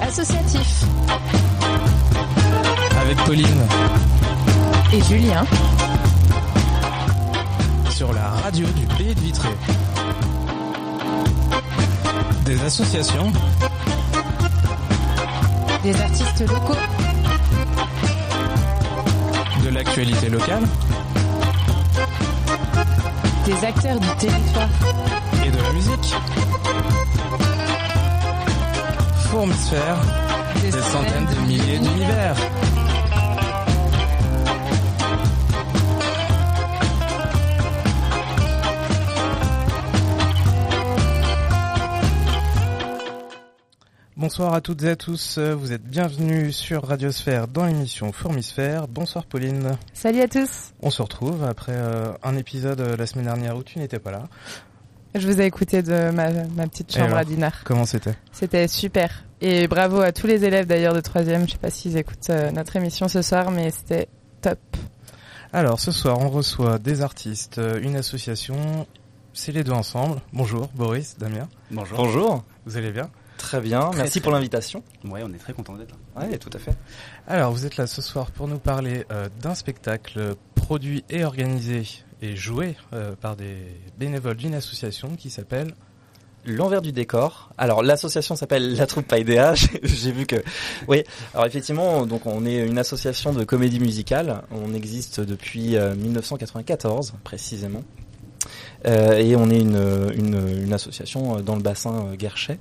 Associatif. Avec Pauline. Et Julien. Sur la radio du Pays de Vitré. Des associations. Des artistes locaux. De l'actualité locale. Des acteurs du territoire. Et de la musique. Fourmisphère. Des, des centaines de milliers d'univers. Bonsoir à toutes et à tous, vous êtes bienvenus sur Radiosphère dans l'émission Fourmisphère. Bonsoir Pauline. Salut à tous. On se retrouve après euh, un épisode euh, la semaine dernière où tu n'étais pas là. Je vous ai écouté de ma, ma petite chambre alors, à Dinard. Comment c'était C'était super. Et bravo à tous les élèves d'ailleurs de troisième. Je sais pas s'ils écoutent euh, notre émission ce soir, mais c'était top. Alors ce soir on reçoit des artistes, euh, une association, c'est les deux ensemble. Bonjour Boris, Damien. Bonjour. Bonjour. Vous allez bien Très bien, Très, merci très pour l'invitation. Ouais, on est très content d'être là. Ouais, tout à fait. Alors vous êtes là ce soir pour nous parler euh, d'un spectacle produit et organisé et joué euh, par des bénévoles d'une association qui s'appelle L'envers du décor. Alors l'association s'appelle La Troupe Païdéa. J'ai vu que oui. Alors effectivement, donc on est une association de comédie musicale. On existe depuis euh, 1994 précisément. Euh, et on est une, une, une, association dans le bassin euh, Guerchet.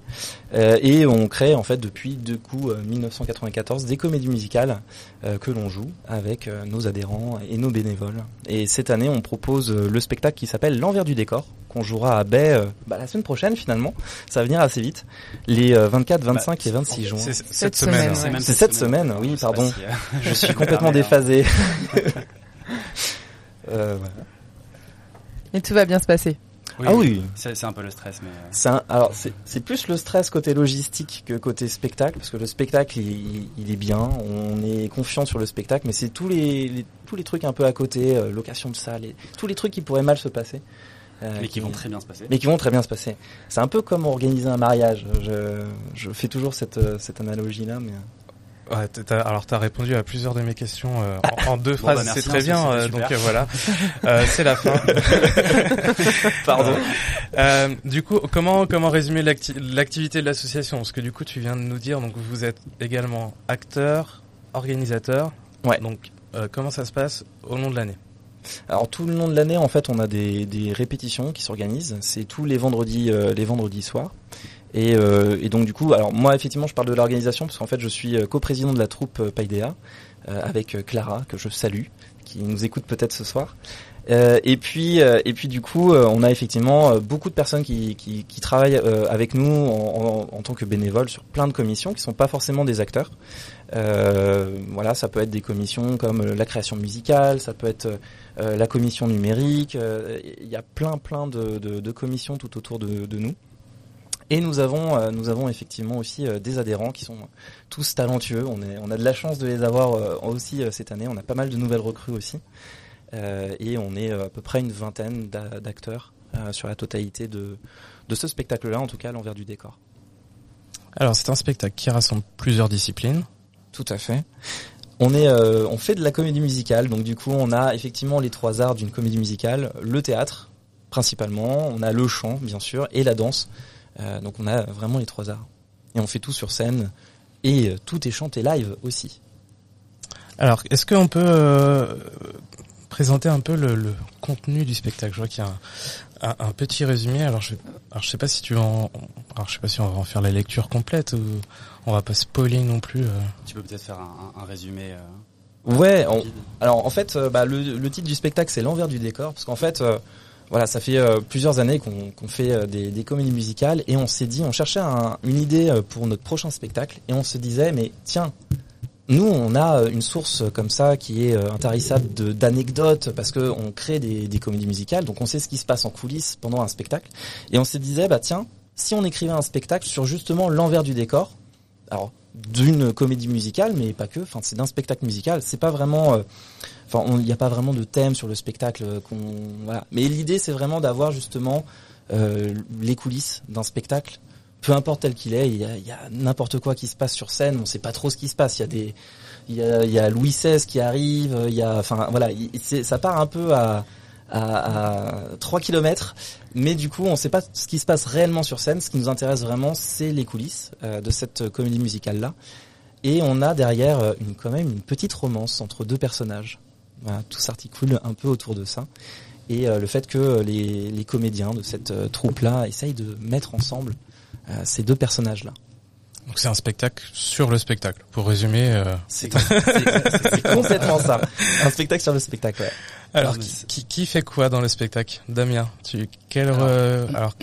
Euh, et on crée en fait depuis du coup 1994 des comédies musicales euh, que l'on joue avec euh, nos adhérents et nos bénévoles. Et cette année, on propose euh, le spectacle qui s'appelle L'envers du décor qu'on jouera à Baie bah, la semaine prochaine finalement. Ça va venir assez vite. Les 24, 25 bah, et 26 juin. C'est cette, cette semaine. semaine. Ouais. C'est cette semaine, semaine oui, pardon. Si, euh... Je suis complètement déphasé. euh, voilà. Et tout va bien se passer. Oui, ah oui. C'est un peu le stress, mais. Euh... C'est alors c'est plus le stress côté logistique que côté spectacle, parce que le spectacle il, il est bien, on est confiant sur le spectacle, mais c'est tous les, les, tous les trucs un peu à côté, euh, location de salle, et, tous les trucs qui pourraient mal se passer. Euh, mais qui, qui, vont très bien se passer. Mais qui vont très bien se passer. C'est un peu comme organiser un mariage. Je, je fais toujours cette, cette analogie là, mais. Ouais, as, alors tu as répondu à plusieurs de mes questions euh, en, en, deux bon, phrases, bah c'est très bien, euh, donc euh, voilà, c'est la fin. Pardon. du coup, comment comment résumer l'activité de l'association? Parce que du coup, tu viens de nous dire, donc vous êtes également acteur, organisateur. Ouais. Donc comment ça se passe au long de l'année? Alors tout le long de l'année, en fait, on a des, des répétitions qui s'organisent. C'est tous les vendredis, les vendredis soirs. Et, euh, et, donc du coup, alors moi effectivement je parle de l'organisation parce qu'en fait je suis coprésident de la troupe euh, Paidea euh, avec Clara que je salue, qui nous écoute peut-être ce soir. Euh, et puis et puis du coup on a effectivement beaucoup de personnes qui, qui, qui travaillent avec nous en, en, en, tant que bénévoles sur plein de commissions qui sont pas forcément des acteurs. voilà, ça peut être des commissions comme la création musicale, ça peut être la commission numérique. Il y a plein plein de, de, de commissions tout autour de, de nous. Et nous avons, euh, nous avons effectivement aussi euh, des adhérents qui sont tous talentueux. On, est, on a de la chance de les avoir euh, aussi cette année. On a pas mal de nouvelles recrues aussi. et on est à peu près une vingtaine d'acteurs sur la totalité de, de ce spectacle-là, en tout cas à l'envers du décor. Alors c'est un spectacle qui rassemble plusieurs disciplines. Tout à fait. On est, euh, on fait de la comédie musicale, donc du coup on a effectivement les trois arts d'une comédie musicale, le théâtre principalement, on a le chant bien sûr et la danse. Euh, donc on a vraiment les trois arts. Et on fait tout sur scène et euh, tout est chanté live aussi. Alors, est-ce qu'on peut euh, présenter un peu le, le, contenu du spectacle? Je vois qu'il y a un, un, un, petit résumé. Alors je, alors je sais pas si tu en, alors je sais pas si on va en faire la lecture complète ou on va pas spoiler non plus. Euh. Tu peux peut-être faire un, un résumé. ouais. On, alors en fait, bah, le, le, titre du spectacle c'est l'envers du décor parce qu'en fait voilà, ça fait euh, plusieurs années qu'on qu fait euh, des, comédies musicales et on s'est dit, on cherchait un, une idée euh, pour notre prochain spectacle et on se disait, mais tiens, nous on a une source comme ça qui est intarissable d'anecdotes parce que on crée des, des, comédies musicales, donc on sait ce qui se passe en coulisses pendant un spectacle et on se disait, bah tiens, si on écrivait un spectacle sur justement l'envers du décor, alors d'une comédie musicale, mais pas que. Enfin, c'est d'un spectacle musical. C'est pas vraiment. Euh, enfin, il n'y a pas vraiment de thème sur le spectacle. qu'on voilà. Mais l'idée, c'est vraiment d'avoir justement euh, les coulisses d'un spectacle peu importe tel qu'il est, il y a, y a n'importe quoi qui se passe sur scène, on sait pas trop ce qui se passe. Il y a des, il y a, y a Louis XVI qui arrive, il y a, enfin voilà, ça part un peu à à, à 3 km, mais du coup on sait pas ce qui se passe réellement sur scène. Ce qui nous intéresse vraiment, c'est les coulisses euh, de cette comédie musicale là. Et on a derrière euh, une, quand même une petite romance entre deux personnages. Voilà, tout s'articule un peu autour de ça. Et euh, le fait que les, les comédiens de cette troupe-là essayent de mettre ensemble ces deux personnages-là. Donc c'est un spectacle sur le spectacle. Pour résumer, c'est complètement ça. Un spectacle sur le spectacle. Ouais. Alors qui, qui, fait quoi dans le spectacle, Damien? Tu quelle alors, euh, alors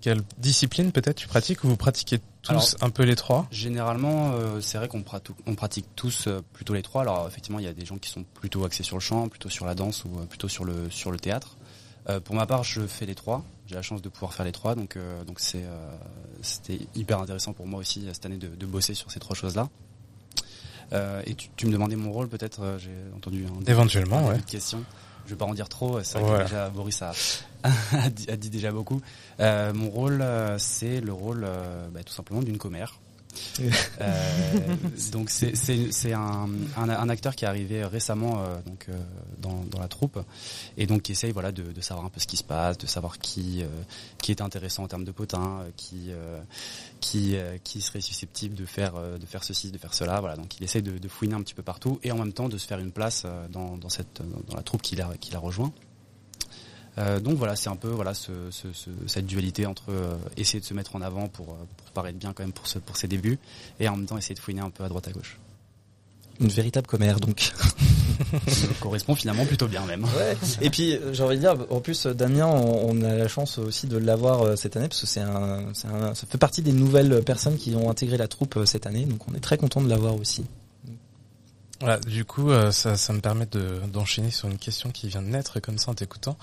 quelle discipline peut-être tu pratiques ou vous pratiquez tous un peu les trois? Généralement, euh, c'est vrai qu'on pratique, on pratique tous euh, plutôt les trois. Alors effectivement, il y a des gens qui sont plutôt axés sur le chant, plutôt sur la danse ou plutôt sur le sur le théâtre. pour ma part, je fais les trois. J'ai la chance de pouvoir faire les trois, donc donc c'est c'était hyper intéressant pour moi aussi cette année de, de bosser sur ces trois choses là. et tu, tu, me demandais mon rôle peut-être, j'ai entendu un, éventuellement ouais. question je vais pas en dire trop, c'est vrai que déjà Boris a, a, dit, déjà beaucoup. Euh, mon rôle, euh, c'est le rôle euh, bah, tout simplement d'une commère. Euh, donc c'est un, un, un, acteur qui est arrivé récemment euh, donc euh, dans, dans la troupe et donc qui essaye voilà de, de, savoir un peu ce qui se passe, de savoir qui qui est intéressant en termes de potin, qui qui qui serait susceptible de faire de faire ceci, de faire cela. Voilà donc il essaye de, de, fouiner un petit peu partout et en même temps de se faire une place dans, dans cette dans la troupe qu'il a qu'il a rejoint. Euh, donc voilà, c'est un peu voilà ce, ce, ce, cette dualité entre euh, essayer de se mettre en avant pour, euh, pour paraître bien quand même pour, ce, pour ses débuts et en même temps essayer de fouiner un peu à droite à gauche. Une véritable commère donc. Ça correspond finalement plutôt bien même. Ouais. Et puis j'ai envie de dire, en plus Damien, on, on a la chance aussi de l'avoir cette année parce que c'est un, un, ça fait partie des nouvelles personnes qui ont intégré la troupe cette année, donc on est très content de l'avoir aussi. Voilà, du coup, ça, ça me permet d'enchaîner sur une question qui vient de naître comme ça en t'écoutant.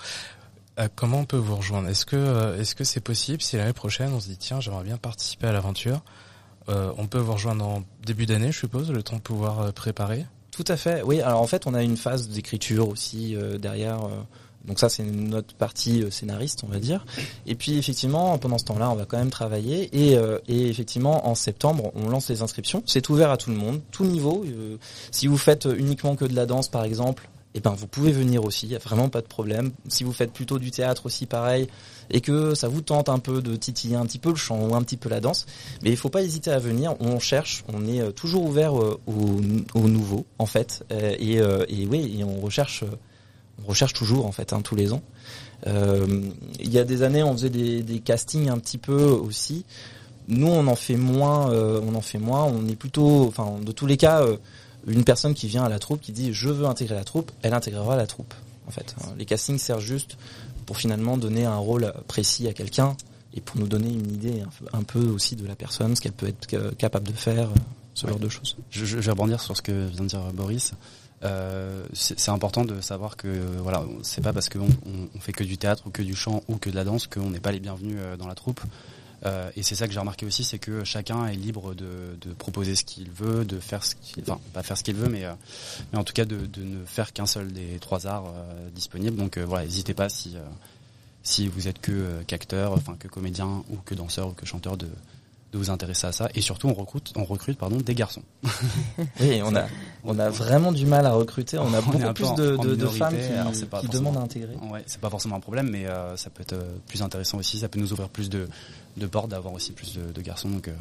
Euh, comment on peut vous rejoindre? Est-ce que euh, est-ce que c'est possible? Si l'année prochaine on se dit tiens j'aimerais bien participer à l'aventure euh, On peut vous rejoindre en début d'année, je suppose, le temps de pouvoir préparer? Tout à fait. Oui. Alors en fait, on a une phase d'écriture aussi derrière. donc ça, c'est notre partie scénariste, on va dire. Et puis effectivement, pendant ce temps-là, on va quand même travailler. Et, et effectivement, en septembre, on lance les inscriptions. C'est ouvert à tout le monde, tout niveau. si vous faites uniquement que de la danse, par exemple, eh ben vous pouvez venir aussi, il y a vraiment pas de problème. Si vous faites plutôt du théâtre aussi pareil et que ça vous tente un peu de titiller un petit peu le chant ou un petit peu la danse, mais il faut pas hésiter à venir, on cherche, on est euh, toujours ouvert euh, au, au nouveau en fait euh, et, oui, et on recherche on recherche toujours en fait hein, tous les ans. il y a des années on faisait des castings un petit peu aussi. Nous on en fait moins on en fait moins, on est plutôt enfin de tous les cas une personne qui vient à la troupe qui dit je veux intégrer la troupe, elle intégrera la troupe. En fait, les castings servent juste pour finalement donner un rôle précis à quelqu'un et pour nous donner une idée un peu aussi de la personne, ce qu'elle peut être capable de faire, ce genre de choses. Je, je, vais rebondir sur ce que vient de dire Boris. Euh, c'est important de savoir que voilà, c'est pas parce qu'on on fait que du théâtre ou que du chant ou que de la danse qu'on n'est pas les bienvenus euh, dans la troupe. Euh, et c'est ça que j'ai remarqué aussi, c'est que chacun est libre de, proposer ce qu'il veut, de faire ce qu'il, enfin pas faire ce qu'il veut, mais, euh, mais en tout cas de, ne faire qu'un seul des trois arts euh, disponibles. Donc voilà, n'hésitez pas si si vous êtes que qu'acteur, enfin que comédien ou que danseur ou que chanteur de de vous intéresser à ça et surtout on recrute on recrute pardon des garçons. oui, on a on a vraiment du mal à recruter, on a beaucoup plus de, de, de, femmes qui, qui demandent à intégrer. Ouais, c'est pas forcément un problème mais euh, ça peut être plus intéressant aussi, ça peut nous ouvrir plus de de portes d'avoir aussi plus de, de garçons donc euh,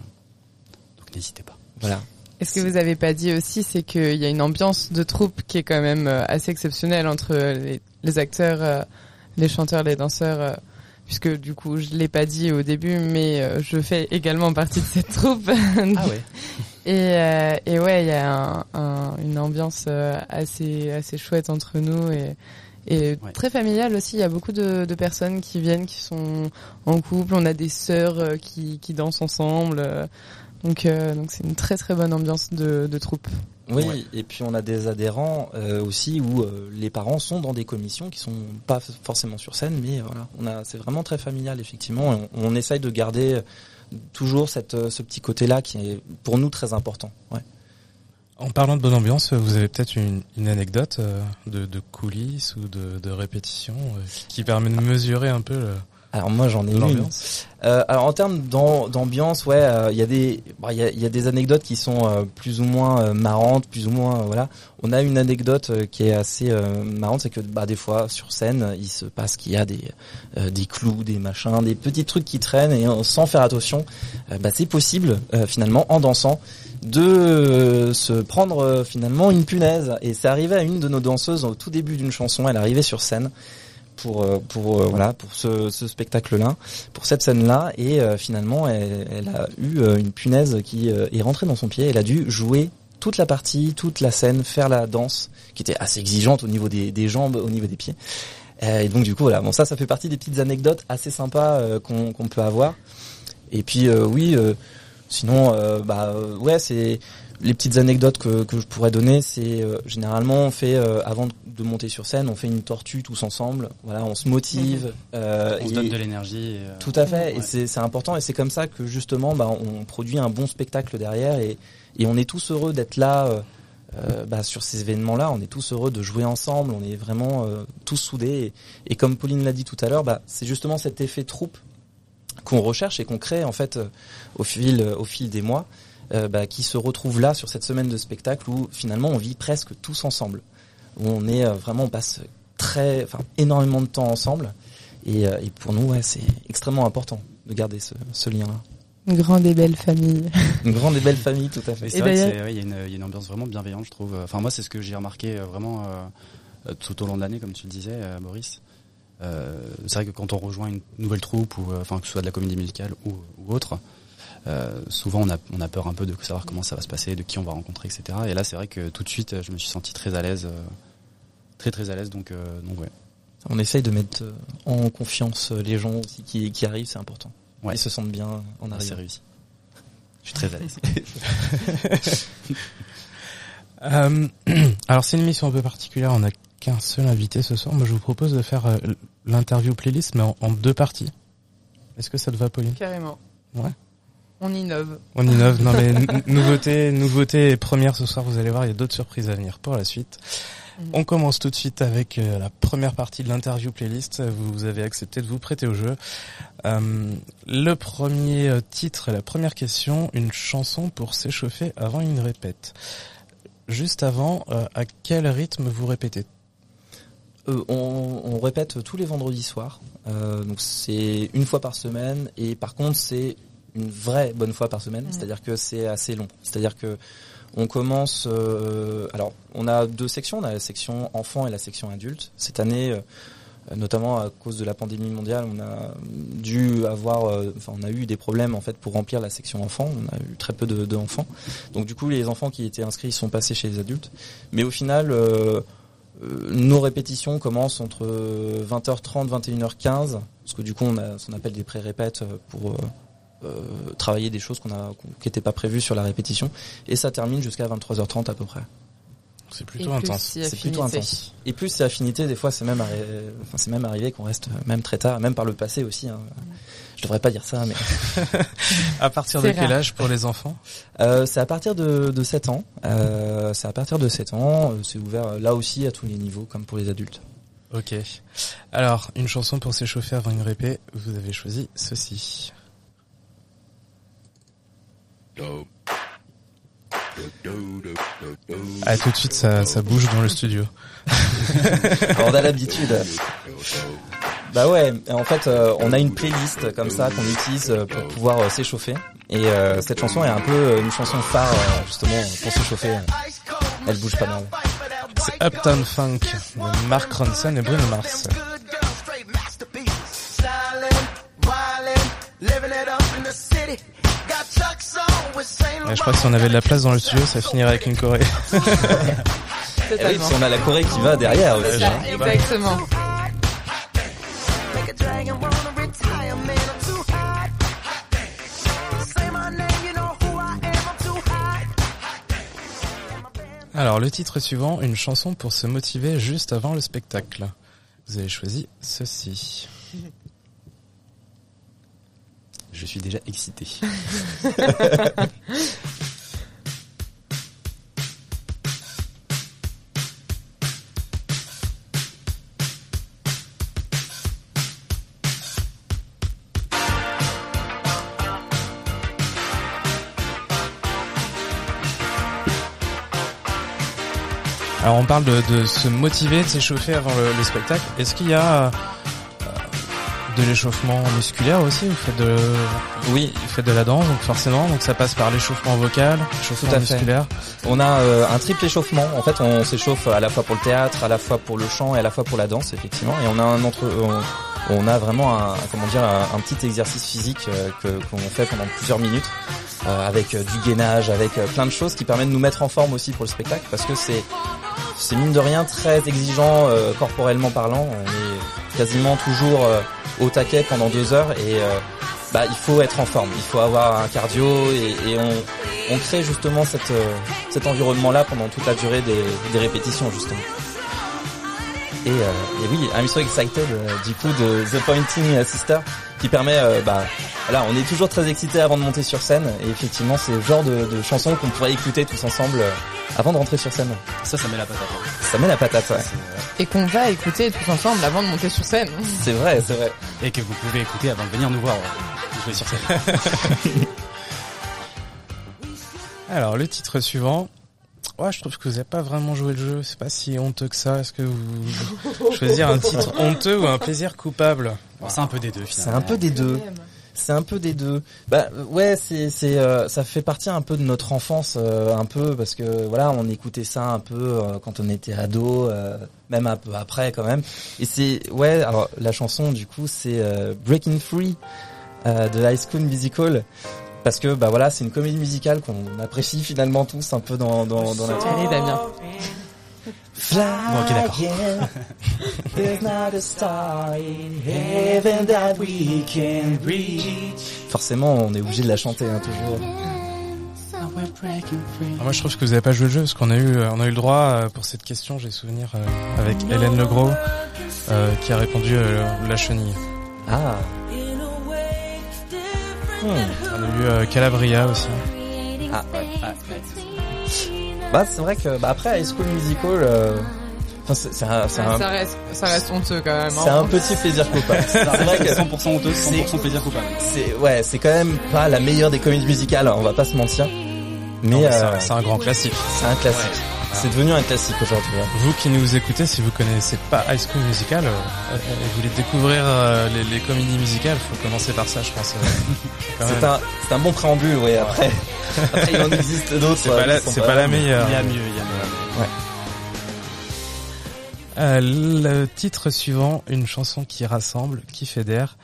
donc n'hésitez pas. Voilà. Et ce que vous avez pas dit aussi, c'est qu'il y a une ambiance de troupe qui est quand même euh, assez exceptionnelle entre les, les acteurs, les chanteurs, les danseurs puisque du coup je l'ai pas dit au début, mais euh, je fais également partie de cette troupe. ah ouais. Et, euh, et ouais, il y a un, un, une ambiance euh, assez assez chouette entre nous et et ouais. très familiale aussi. Il y a beaucoup de, de, personnes qui viennent, qui sont en couple. On a des sœurs qui, qui dansent ensemble. Donc donc c'est une très très bonne ambiance de, de troupe. Oui, ouais. et puis on a des adhérents euh, aussi où euh, les parents sont dans des commissions qui sont pas forcément sur scène, mais voilà, on a c'est vraiment très familial effectivement. On, on, essaye de garder toujours cette, euh, ce petit côté-là qui est pour nous très important. Ouais. En parlant de bonne ambiance, vous avez peut-être une, une, anecdote de, de, coulisses ou de, de répétition qui permet de mesurer un peu le, Alors moi j'en ai une. Euh, alors en termes d'ambiance, ouais, il y a des, il y, a, y, a, des anecdotes qui sont plus ou moins marrantes, plus ou moins voilà. On a une anecdote qui est assez marrante, c'est que bah des fois sur scène, il se passe qu'il y a des des clous, des machins, des petits trucs qui traînent et sans faire attention, bah c'est possible finalement en dansant de se prendre finalement une punaise. Et c'est arrivé à une de nos danseuses au tout début d'une chanson. Elle arrivait sur scène pour euh, pour euh, voilà pour ce, ce spectacle-là, pour cette scène-là, et euh, finalement elle, elle, a eu une punaise qui est rentrée dans son pied. Elle a dû jouer toute la partie, toute la scène, faire la danse, qui était assez exigeante au niveau des, des jambes, au niveau des pieds. Et donc du coup voilà, bon ça ça fait partie des petites anecdotes assez sympas qu'on qu'on peut avoir. Et puis oui, sinon bah ouais c'est les petites anecdotes que, que je pourrais donner, c'est euh, généralement on fait euh, avant de monter sur scène, on fait une tortue tous ensemble. Voilà, on se motive. Mhm. Euh, on se donne de l'énergie. Euh, tout à fait, et c'est important et c'est comme ça que justement, bah, on produit un bon spectacle derrière et, et on est tous heureux d'être là. bah, sur ces événements-là, on est tous heureux de jouer ensemble, on est vraiment tous soudés. Et, et comme Pauline l'a dit tout à l'heure, bah, c'est justement cet effet troupe qu'on recherche et qu'on crée en fait au fil au fil des mois. Euh, bah, qui se retrouvent là sur cette semaine de spectacle où finalement on vit presque tous ensemble. Où on est euh, vraiment, on passe très, enfin énormément de temps ensemble. Et, euh, et pour nous, ouais, c'est extrêmement important de garder ce, ce lien-là. Une grande et belle famille. Une grande et belle famille, tout à fait. C'est vrai qu'il ouais, y, y, a une ambiance vraiment bienveillante, je trouve. Enfin, moi, c'est ce que j'ai remarqué vraiment tout au long de l'année, comme tu le disais. Euh, c'est vrai que quand on rejoint une nouvelle troupe, ou enfin que ce soit de la comédie musicale ou, ou autre, euh, souvent on a, on a peur un peu de savoir comment ça va se passer, de qui on va rencontrer, etc. Et là c'est vrai que tout de suite je me suis senti très à l'aise, euh, très très à l'aise, donc, euh, donc ouais. On essaye de mettre en confiance les gens aussi qui, qui arrivent, c'est important. Ouais. Ils se sentent bien en arrivant. C'est réussi. Je suis très à l'aise. euh, alors c'est une mission un peu particulière, on n'a qu'un seul invité ce soir. Moi je vous propose de faire l'interview playlist mais en, en deux parties. Est-ce que ça te va Pauline? Carrément. Ouais. On innove. On innove. Non mais nouveauté, nouveauté première ce soir. Vous allez voir, il y a d'autres surprises à venir pour la suite. Mm. On commence tout de suite avec euh, la première partie de l'interview playlist. Vous, avez accepté de vous prêter au jeu. Euh, le premier euh, titre, la première question, une chanson pour s'échauffer avant une répète. Juste avant, à quel rythme vous répétez on, on, répète tous les vendredis soirs, donc c'est une fois par semaine et par contre c'est une vraie bonne fois par semaine, c'est-à-dire que c'est assez long. C'est-à-dire que on commence. Euh, alors, on a deux sections. On a la section enfant et la section adulte. Cette année, euh, notamment à cause de la pandémie mondiale, on a dû avoir, euh, enfin, on a eu des problèmes en fait pour remplir la section enfant. On a eu très peu de, de enfants. Donc, du coup, les enfants qui étaient inscrits sont passés chez les adultes. Mais au final. nos répétitions commencent entre 20h30 21h15 parce que du coup on a ce qu'on appelle des pré-répètes pour euh, travailler des choses qu'on a qui n'étaient pas prévues sur la répétition et ça termine jusqu'à 23h30 à peu près. C'est plutôt intense. c'est plutôt intense. Et plus c'est affinité, des fois c'est même arrivé, enfin, c'est même arrivé qu'on reste même très tard, même par le passé aussi. Hein. Je devrais pas dire ça, mais à partir de quel âge pour les enfants? Euh, C'est à partir de, de 7 ans. Euh, c'est à partir de 7 ans. C'est ouvert là aussi à tous les niveaux, comme pour les adultes. Ok. Alors, une chanson pour s'échauffer avant une répé. Vous avez choisi ceci. Ah, tout de suite, ça, ça bouge dans le studio. on a l'habitude. Bah ouais, en fait, euh, on a une playlist comme ça qu'on utilise euh, pour pouvoir euh, s'échauffer. Et cette chanson est un peu une chanson phare, justement, pour s'échauffer. Elle bouge pas mal. C'est Uptown Funk de Mark Ronson et Bruno Mars. Je crois que si on avait de la place dans le studio, ça finirait avec une Corée. Et oui, si on a la Corée qui va derrière aussi. Hein. Exactement. Alors, le titre suivant, une chanson pour se motiver juste avant le spectacle. Vous avez choisi ceci. Je suis déjà excité. Alors on parle de, se motiver, de s'échauffer avant le spectacle. Est-ce qu'il y a euh, de l'échauffement musculaire aussi Vous faites de oui, vous faites de la danse, donc forcément, donc ça passe par l'échauffement vocal, l'échauffement musculaire. On a euh, un triple échauffement. En fait, on s'échauffe à la fois pour le théâtre, à la fois pour le chant et à la fois pour la danse, effectivement. Et on a un entre on, a vraiment un comment dire un, petit exercice physique euh, que qu'on fait pendant plusieurs minutes euh, avec du gainage, avec plein de choses qui permettent de nous mettre en forme aussi pour le spectacle parce que c'est c'est mine de rien très exigeant corporellement parlant. On est quasiment toujours au taquet pendant deux heures et euh, bah, il faut être en forme, il faut avoir un cardio et, on, on, crée justement euh, cet environnement-là pendant toute la durée des, des répétitions justement. Et, euh, et, oui, I'm so excited du coup de The Pointing Sister qui permet, bah, voilà, on est toujours très excité avant de monter sur scène et effectivement c'est le genre de, de chanson qu'on pourrait écouter tous ensemble avant de rentrer sur scène. Ça, ça met la patate. Ça met la patate, ouais. Et qu'on va écouter tous ensemble avant de monter sur scène. C'est vrai, c'est vrai. Et que vous pouvez écouter avant de venir nous voir euh, jouer sur scène. Alors, le titre suivant. Ouais, je trouve que vous n'avez pas vraiment joué le jeu. C'est pas si honteux que ça. Est-ce que vous choisir un titre honteux ou un plaisir coupable? C'est un peu des deux. C'est un peu des deux. C'est un peu des deux. Bah ouais, c'est c'est euh, ça fait partie un peu de notre enfance euh, un peu parce que voilà, on écoutait ça un peu euh, quand on était ado, même un peu après quand même. Et c'est ouais, alors la chanson du coup c'est Breaking Free de High School Musical parce que bah voilà, c'est une comédie musicale qu'on apprécie finalement tous un peu dans dans dans notre Allez Damien. Bon, ok, d'accord. Forcément, on est obligé de la chanter hein, toujours. Ah, moi, je trouve que vous n'avez pas joué le jeu parce qu'on a eu, euh, on a eu le droit euh, pour cette question. J'ai souvenir euh, avec Hélène Legros qui a répondu la chenille. Ah. Hmm. On a eu Calabria aussi. Ah, ouais. Ah, bah c'est vrai que bah, après High School Musical, euh, c'est un, ça reste, ça reste honteux quand même. C'est un hein. petit plaisir coupable. c'est vrai que 100% honteux, 100% plaisir coupable. C'est ouais, c'est quand même pas la meilleure des comédies musicales, on va pas se mentir. Mais, euh, c'est un grand classique. C'est un classique. C'est devenu un classique aujourd'hui. Hein. Vous qui nous écoutez, si vous connaissez pas High School Musical, euh, euh vous voulez découvrir les, les, comédies musicales, faut commencer par ça, je pense. c'est un, c'est un bon préambule, oui. Après, après il en existe d'autres. C'est pas, la, c'est pas la meilleure. Il y a mieux, il y a mieux. Ouais. Euh, le titre suivant, une chanson qui rassemble, qui fédère.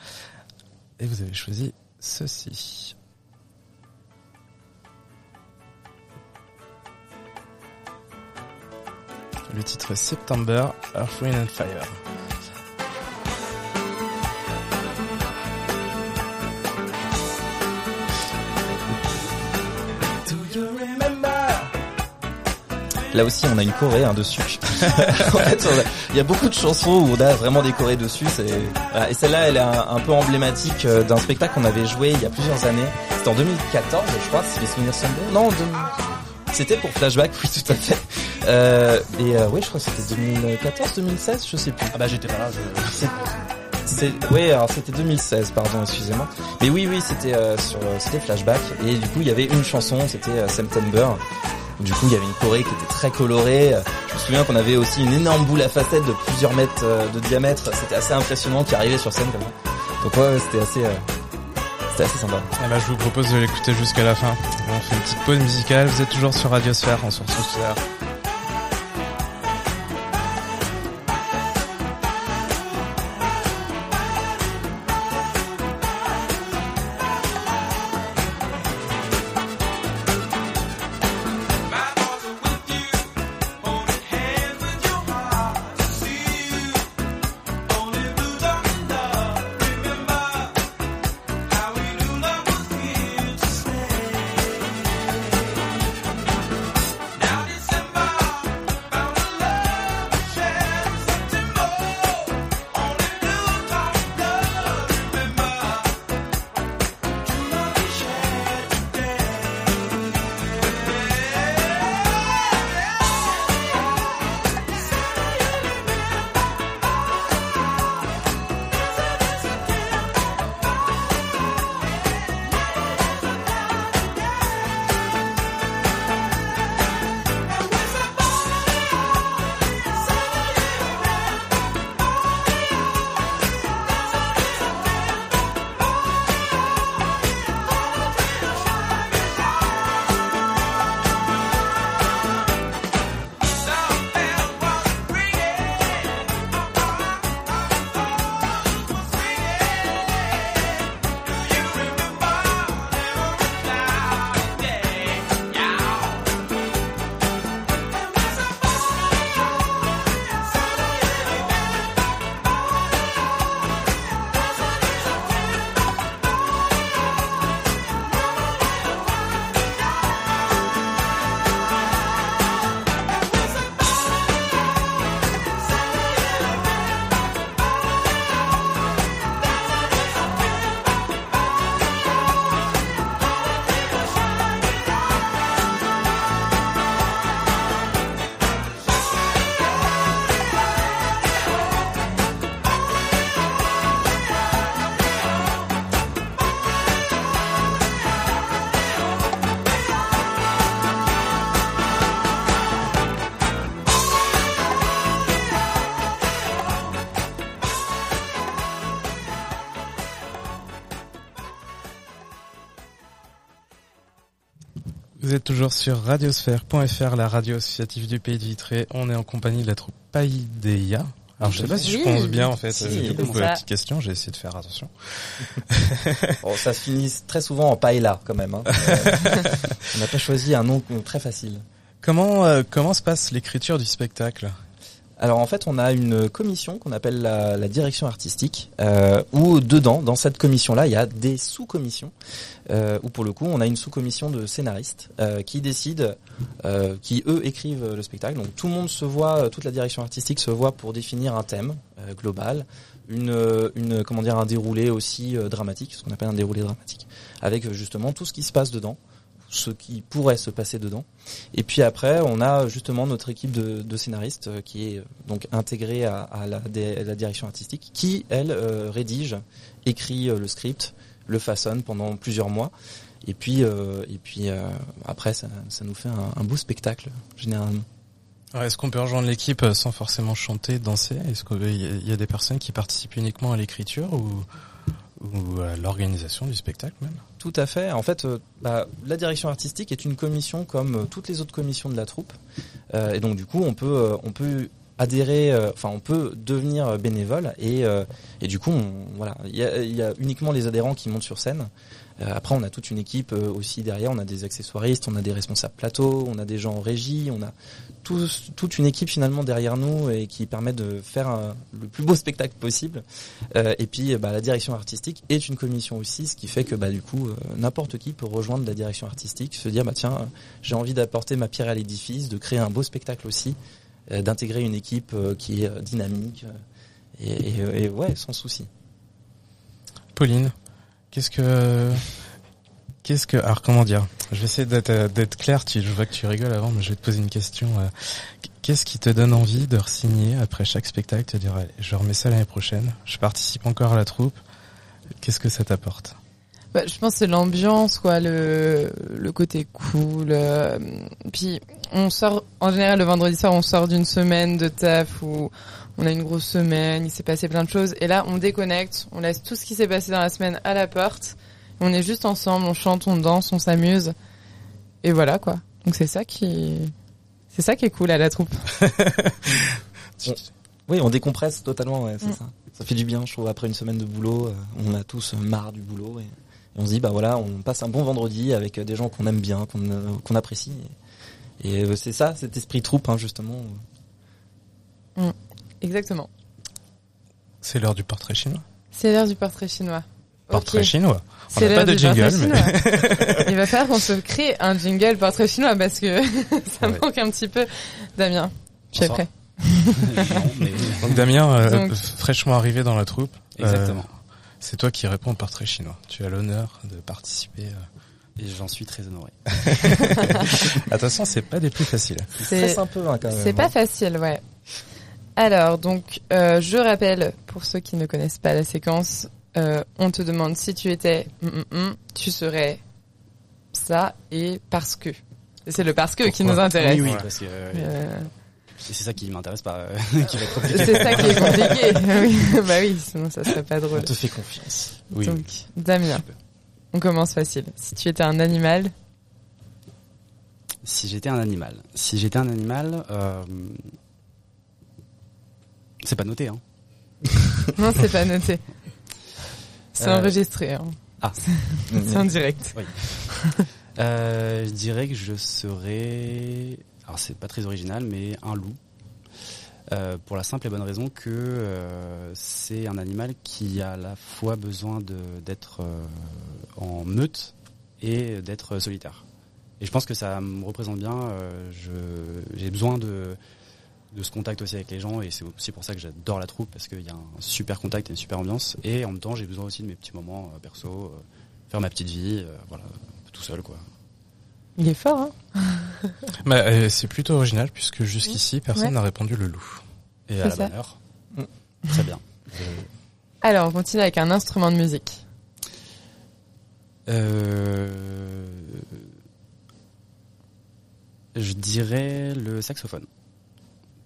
Et vous avez choisi ceci. Le titre September, Earth, Wind and Fire. Là aussi, on a une choré hein, dessus. il y a beaucoup de chansons où on a vraiment des chorés dessus. Et celle-là, elle est un, peu emblématique euh, d'un spectacle qu'on avait joué il y a plusieurs années. C'était en 2014, je crois, si les souvenirs sont bons. Non, c'était pour Flashback, oui, tout à fait. Euh, et euh, oui, je crois que c'était 2014, 2016, je sais plus. Ah bah j'étais pas là. C'est, oui, alors c'était 2016, pardon, excusez-moi. Mais oui, oui, c'était euh, sur, c'était Flashback. Et du coup, il y avait une chanson, c'était September. Du coup, il y avait une choré qui était très colorée. Je me souviens qu'on avait aussi une énorme boule à facettes de plusieurs mètres de diamètre. C'était assez impressionnant qui arrivait sur scène comme ça. Donc ouais, c'était assez, c'était assez sympa. Eh ben, je vous propose de l'écouter jusqu'à la fin. On fait une petite pause musicale. Vous êtes toujours sur Radiosphère en source Vous êtes toujours sur radiosphère.fr, la radio associative du Pays de Vitré. On est en compagnie de la troupe Païdéa. Alors je sais pas si je pense bien en fait. j'ai beaucoup la petite question, j'ai essayé de faire attention. bon, ça se finit très souvent en paella quand même. Hein. on n'a pas choisi un nom très facile. Comment euh, comment se passe l'écriture du spectacle? Alors en fait, on a une commission qu'on appelle la, direction artistique, euh, où dedans, dans cette commission-là, il y a des sous-commissions, euh, où pour le coup, on a une sous-commission de scénaristes euh, qui décident, euh, qui eux écrivent le spectacle. Donc tout le monde se voit, toute la direction artistique se voit pour définir un thème global, une, une comment dire un déroulé aussi dramatique, ce qu'on appelle un déroulé dramatique, avec justement tout ce qui se passe dedans ce qui pourrait se passer dedans. Et puis après, on a justement notre équipe de, scénaristes euh, qui est euh, donc intégrée à, la, direction artistique, qui elle euh, rédige, écrit le script, le façonne pendant plusieurs mois. Et puis, et puis après, ça, nous fait un, beau spectacle généralement. Est-ce qu'on peut rejoindre l'équipe sans forcément chanter, danser? Est-ce qu'il y a des personnes qui participent uniquement à l'écriture ou ou à l'organisation du spectacle même? Tout à fait. En fait, euh, bah, la direction artistique est une commission comme euh, toutes les autres commissions de la troupe, euh, et donc du coup, on peut, adhérer, enfin, on peut devenir bénévole, et, du coup, voilà, il y a, uniquement les adhérents qui montent sur scène. Après, on a toute une équipe aussi derrière. On a des accessoiristes, on a des responsables plateau, on a des gens en régie, on a toute une équipe finalement derrière nous et qui permet de faire le plus beau spectacle possible. Euh, et puis bah, la direction artistique est une commission aussi, ce qui fait que bah, du coup euh, n'importe qui peut rejoindre la direction artistique, se dire bah tiens j'ai envie d'apporter ma pierre à l'édifice, de créer un beau spectacle aussi, euh, d'intégrer une équipe qui est dynamique et, et, ouais sans souci. Pauline, qu'est-ce que Qu'est-ce que, alors comment dire? Je vais essayer d'être euh, d'être clair. Tu, je vois que tu rigoles avant, mais je vais te poser une question. Euh. Qu'est-ce qui te donne envie de re-signer après chaque spectacle, te dire je remets ça l'année prochaine. Je participe encore à la troupe. Qu'est-ce que ça t'apporte? Bah, je pense que c'est l'ambiance, quoi, le le côté cool. Euh, puis on sort en général le vendredi soir, on sort d'une semaine de taf où on a une grosse semaine, il s'est passé plein de choses, et là on déconnecte, on laisse tout ce qui s'est passé dans la semaine à la porte on est juste ensemble, on chante, on danse, on s'amuse. Et voilà quoi. Donc c'est ça qui c'est ça qui est cool à la troupe. oui, on décompresse totalement, ouais, c'est mm. ça. Ça fait du bien, je trouve, après une semaine de boulot, euh, on a tous marre du boulot et, on se dit bah voilà, on passe un bon vendredi avec des gens qu'on aime bien, qu'on euh, apprécie. Et, euh, c'est ça, cet esprit troupe, hein, justement. Mm. Exactement. C'est l'heure du portrait chinois. C'est l'heure du portrait chinois. Portrait chinois. On n'a pas de jingle. Il va falloir qu'on se crée un jingle portrait chinois parce que ça manque un petit peu. Damien, tu es prêt? Donc Damien, euh, fraîchement arrivé dans la troupe. Euh, Exactement. c'est toi qui réponds au portrait chinois. Tu as l'honneur de participer. Euh. Et j'en suis très honoré. Attention, c'est pas des plus faciles. C'est un peu hein, quand même. C'est pas hein. facile, ouais. Alors, donc, je rappelle, pour ceux qui ne connaissent pas la séquence, euh, on te demande si tu étais, mm, mm, mm, tu serais ça et parce que. c'est le parce que qui nous intéresse. Oui, oui, parce que. Euh, c'est ça qui m'intéresse pas, euh, qui va être compliqué. C'est ça qui est compliqué. bah oui, sinon ça serait pas drôle. On te fait confiance. Oui. Donc, Damien, on commence facile. Si tu étais un animal. Si j'étais un animal. Si j'étais un animal, c'est pas noté, hein. non, c'est pas noté. C'est euh, enregistré. Hein. Ah, c'est en direct. Oui. Euh, je dirais que je serais, alors c'est pas très original, mais un loup. Euh, pour la simple et bonne raison que euh, c'est un animal qui a à la fois besoin d'être euh, en meute et d'être solitaire. Et je pense que ça me représente bien. J'ai besoin de de ce contact aussi avec les gens et c'est aussi pour ça que j'adore la troupe parce qu'il y a un super contact et une super ambiance et en même temps j'ai besoin aussi de mes petits moments perso, faire ma petite vie, voilà, tout seul quoi. Il est fort, hein bah, C'est plutôt original puisque jusqu'ici personne n'a répondu le loup. Et à la bonne heure. Mm. Très bien. Alors on continue avec un instrument de musique. Je dirais le saxophone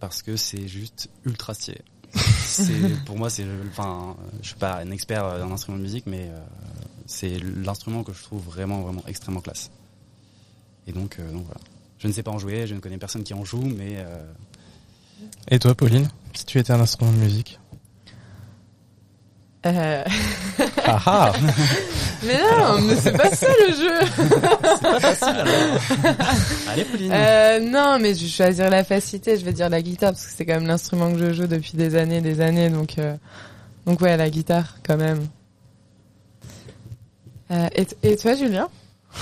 parce que c'est juste ultra stylé. pour moi, c'est, enfin, je suis pas un expert euh, d'un instrument de musique, mais euh, c'est l'instrument que je trouve vraiment, vraiment extrêmement classe. Et donc, donc voilà. Je ne sais pas en jouer, je ne connais personne qui en joue, mais. Et toi, Pauline, si tu étais un instrument de musique euh... ah ah Mais non, mais c'est pas ça le jeu. c'est pas facile alors. Allez Pauline. Euh, non, mais je vais choisir la facilité. Je vais dire la guitare parce que c'est quand même l'instrument que je joue depuis des années, des années. Donc, euh... donc ouais, la guitare quand même. Euh, et, et toi, Julien?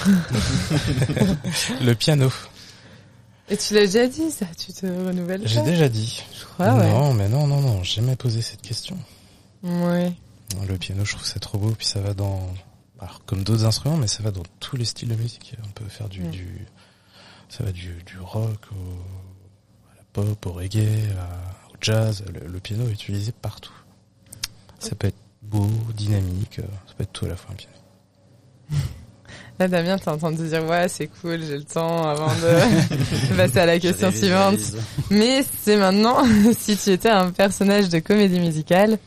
Le piano. Et tu l'as déjà dit, ça Tu te renouvelles J'ai déjà dit. Je crois, ouais. Non, mais non, non, non, j'ai jamais posé cette question. Ouais. Le piano, je trouve ça trop beau, puis ça va dans, alors comme d'autres instruments, mais ça va dans tous les styles de musique. On peut faire du, du ça va du, du rock au, à la pop, au reggae, à- au jazz. Le, le piano est utilisé partout. Ça peut être beau, dynamique, euh, ça peut être tout à la fois un piano. Là, Damien, t'es en train de te dire, ouais, c'est cool, j'ai le temps avant de passer à la question suivante. Mais c'est maintenant, si tu étais un personnage de comédie musicale,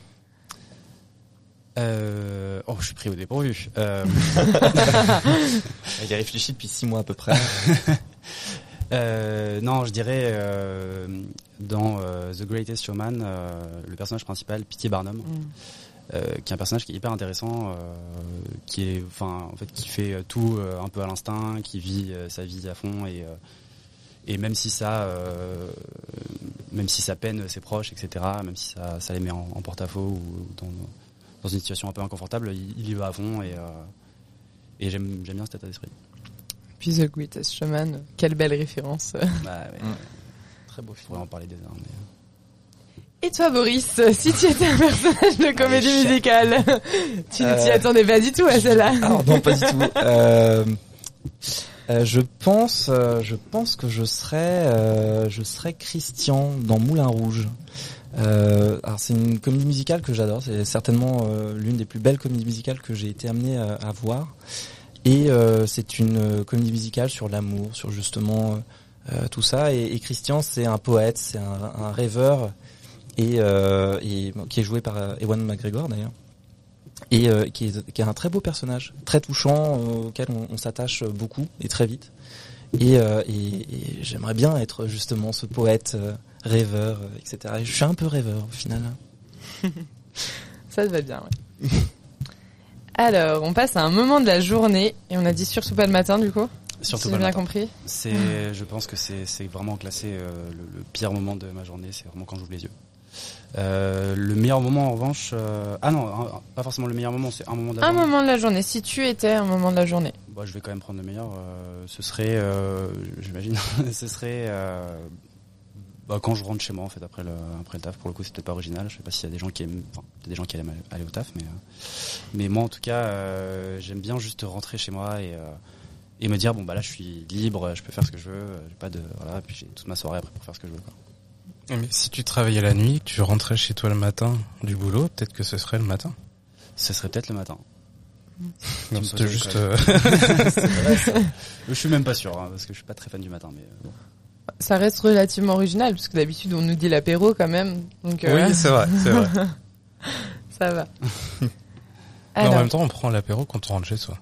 Euh... Oh, je suis pris au dépourvu. Euh... A réfléchi depuis six mois à peu près. Euh, non, je dirais euh, dans euh, The Greatest Showman, euh, le personnage principal, Pity Barnum, euh, qui est un personnage qui est hyper intéressant, euh, qui est, enfin, en fait, qui fait euh, tout euh, un peu à l'instinct, qui vit euh, sa vie à fond et euh, et même si ça, euh, même si ça peine ses proches, etc., même si ça, ça les met en, en porte-à-faux ou dans, dans une situation un peu inconfortable, il, il y va à fond et euh, et j'aime j'aime bien cet état d'esprit. puis The Greatest Showman, quelle belle référence. Bah, ouais. Mm. Très beau. Je pourrais en parler des heures. Mais... Et toi, Boris, si tu étais un personnage de comédie musicale, tu ne t'y Euh. attendais pas du tout à celle-là. Alors non, pas du tout. Euh, euh, je pense, je pense que je serais, je serais Christian dans Moulin Rouge. Alors c'est une comédie musicale que j'adore. C'est certainement l'une des plus belles comédies musicales que j'ai été amené à, à voir. Et c'est une comédie musicale sur l'amour, sur justement tout ça. Et, et Christian, c'est un poète, c'est un, un rêveur, et, euh, et bon, qui est joué par euh, Ewan McGregor d'ailleurs et euh, qui, est, qui est un très beau personnage, très touchant, euh, auquel on, on s'attache beaucoup et très vite. Et, euh, et, et j'aimerais bien être justement ce poète euh, rêveur, etc. Et je suis un peu rêveur au final. Ça te va bien, ouais. Alors, on passe à un moment de la journée, et on a dit surtout pas le matin, du coup, Surtout si j'ai bien matin. compris. C'est, je pense que c'est, c'est vraiment classé euh, le, le pire moment de ma journée. C'est vraiment quand j'ouvre les yeux. Euh, le meilleur moment, en revanche, euh, ah non, un- pas forcément le meilleur moment. C'est un moment de la Un journée. moment de la journée, si tu étais un moment de la journée. Bah, je vais quand même prendre le meilleur. euh, ce serait, j'imagine, ce serait bah, quand je rentre chez moi en fait après le après le taf. Pour le coup, c'était pas original. Je sais pas s'il y a des gens qui aiment, enfin, des gens qui aiment aller- au taf, mais mais moi en tout cas, j'aime bien juste rentrer chez moi et et me dire bon bah là je suis libre, je peux faire ce que je veux, j'ai pas de voilà, puis j'ai toute ma soirée après pour faire ce que je veux. Quoi. Mais si tu travaillais la nuit, que tu rentrais chez toi le matin du boulot, peut-être que ce serait le matin. Ce serait peut-être le matin. Non, c'était juste. euh, Je suis même pas sûr hein, parce que je suis pas très fan du matin, mais euh, bon. Ça reste relativement original, parce que d'habitude, on nous dit l'apéro quand même. Donc, euh, Oui, c'est vrai, c'est vrai. ça va. Mais en même temps, on prend l'apéro quand on rentre chez soi.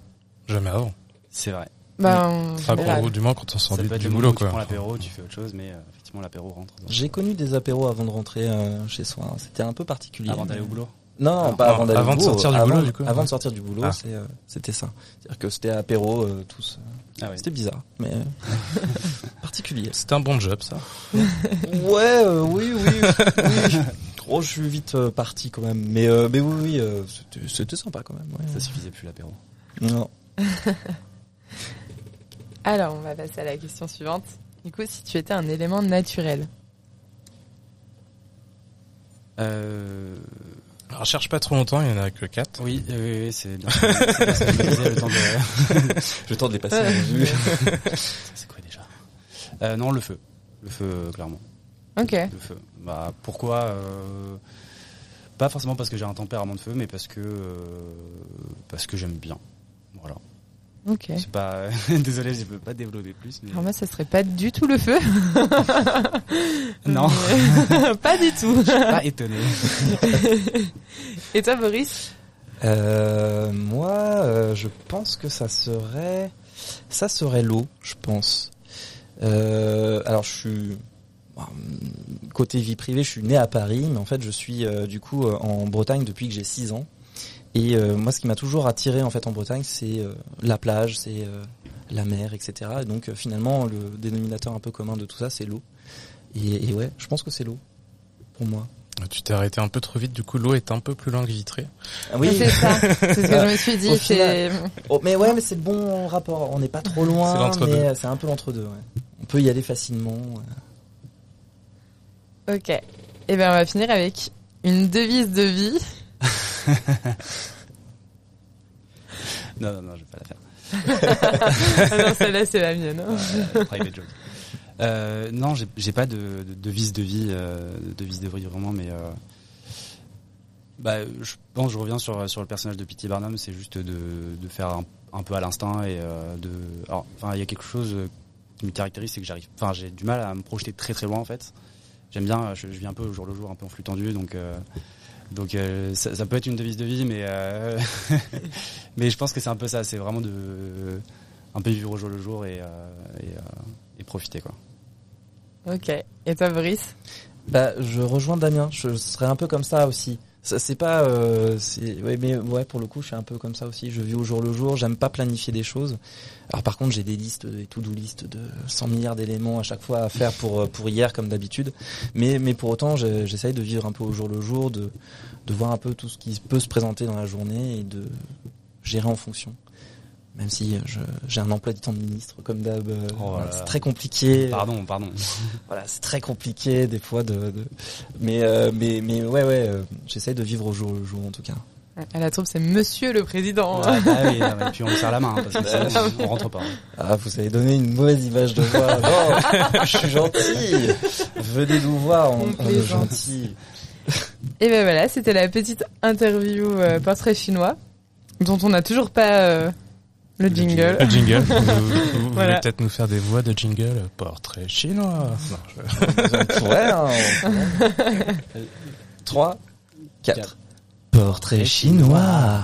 Jamais avant. c'est vrai. bah, on- Enfin, pour- du moins quand on sort du, boulot, où tu quoi. prends l'apéro, tu fais autre chose, mais euh, effectivement l'apéro rentre. dans- J'ai connu des apéros avant de rentrer euh, chez soi. C'était un peu particulier. Avant d'aller au boulot. Non, Ah, pas avant d'aller avant au de boulot. sortir du avant, boulot, du coup. Avant de sortir du boulot, Ah. c'est, euh, c'était ça. C'est-à-dire que c'était apéro euh, tous. Ah oui. C'était bizarre, mais particulier. C'était un bon job, ça. Ouais, euh, oui, oui, oui. Oh, je suis vite euh, parti quand même, mais euh, mais oui, oui, euh, c'était, c'était sympa quand même. Ouais. Ça suffisait plus l'apéro. Non. Alors, on va passer à la question suivante. Du coup, si tu étais un élément naturel. Euh... Alors, cherche pas trop longtemps, il y en a que 4. Oui, oui, oui, c'est bien. le temps de... Je tente de les passer. C'est quoi déjà? Euh, Non, le feu. Le feu, euh, clairement. Ok. Le feu. Bah, pourquoi euh, Pas forcément parce que j'ai un tempérament de feu, mais parce que euh, parce que j'aime bien. Voilà. Ok. C'est pas. Désolé, je peux pas développer plus. Mais... Alors moi, ça serait pas du tout le feu. Non. Mais- pas du tout. pas étonné. Et toi, Boris? Euh, moi, euh, je pense que ça serait Ça serait l'eau, je pense. Euh, alors je suis côté vie privée, je suis né à Paris, mais en fait je suis euh, du coup euh, en Bretagne depuis que j'ai 6 ans. Et moi, ce qui m'a toujours attiré en fait en Bretagne, c'est la plage, c'est la mer, etc. Et donc finalement, le dénominateur un peu commun de tout ça, c'est l'eau. Et, et, ouais, je pense que c'est l'eau pour moi. Ah, tu t'es arrêté un peu trop vite, du coup l'eau est un peu plus longue vitrée. Ah oui, c'est ça. C'est ce que je me suis dit. Oh, mais ouais, mais c'est bon rapport. On n'est pas trop loin, mais c'est un peu l'entre-deux. Ouais. On peut y aller facilement. Ok. Et eh ben on va finir avec une devise de vie. Non, non, non, je vais pas la faire. ah non, celle-là c'est la mienne. Hein. private joke. Euh, non, j'ai pas de, de, vis de vie, euh, de vis de vie vraiment, mais euh, bah, je pense, je reviens sur sur le personnage de Pity Barnum, c'est juste de, de faire un, peu à l'instinct et euh, de, enfin, il y a quelque chose qui me caractérise, c'est que j'arrive, enfin, j'ai du mal à me projeter très très loin en fait. J'aime bien, je, je, vis un peu au jour le jour, un peu en flux tendu, donc. Donc ça, ça, peut être une devise de vie, mais mais je pense que c'est un peu ça. C'est vraiment de un peu vivre au jour le jour et, et, et profiter quoi. Ok. Et toi, Brice? Bah, je rejoins Damien. Je serais un peu comme ça aussi. Ça, c'est pas, euh, ouais, mais ouais, pour le coup, je suis un peu comme ça aussi. Je vis au jour le jour. J'aime pas planifier des choses. Alors, par contre, j'ai des listes, des to-do listes de 100 milliards d'éléments à chaque fois à faire pour pour hier, comme d'habitude. Mais mais pour autant, j'essaye de vivre un peu au jour le jour, de de voir un peu tout ce qui peut se présenter dans la journée et de gérer en fonction même si j'ai un emploi du temps de ministre comme d'hab. Euh, oh c'est très compliqué. Pardon, pardon. voilà, c'est très compliqué des fois de. de... Mais euh, mais mais ouais ouais, euh, j'essaie de vivre au jour le jour en tout cas. À la troupe, c'est Monsieur le Président. Ah, bah oui, et puis on serre la main hein, parce que ça, on rentre pas. Ah, vous avez donné une mauvaise image de moi. Non, je suis gentil. Venez nous voir, on, on est gentil. Et ben voilà, c'était la petite interview portrait chinois dont on n'a toujours pas le jingle. Le jingle. vous, voulez peut-être nous faire des voix de jingle Portrait chinois. Non, 3, 4. Portrait chinois.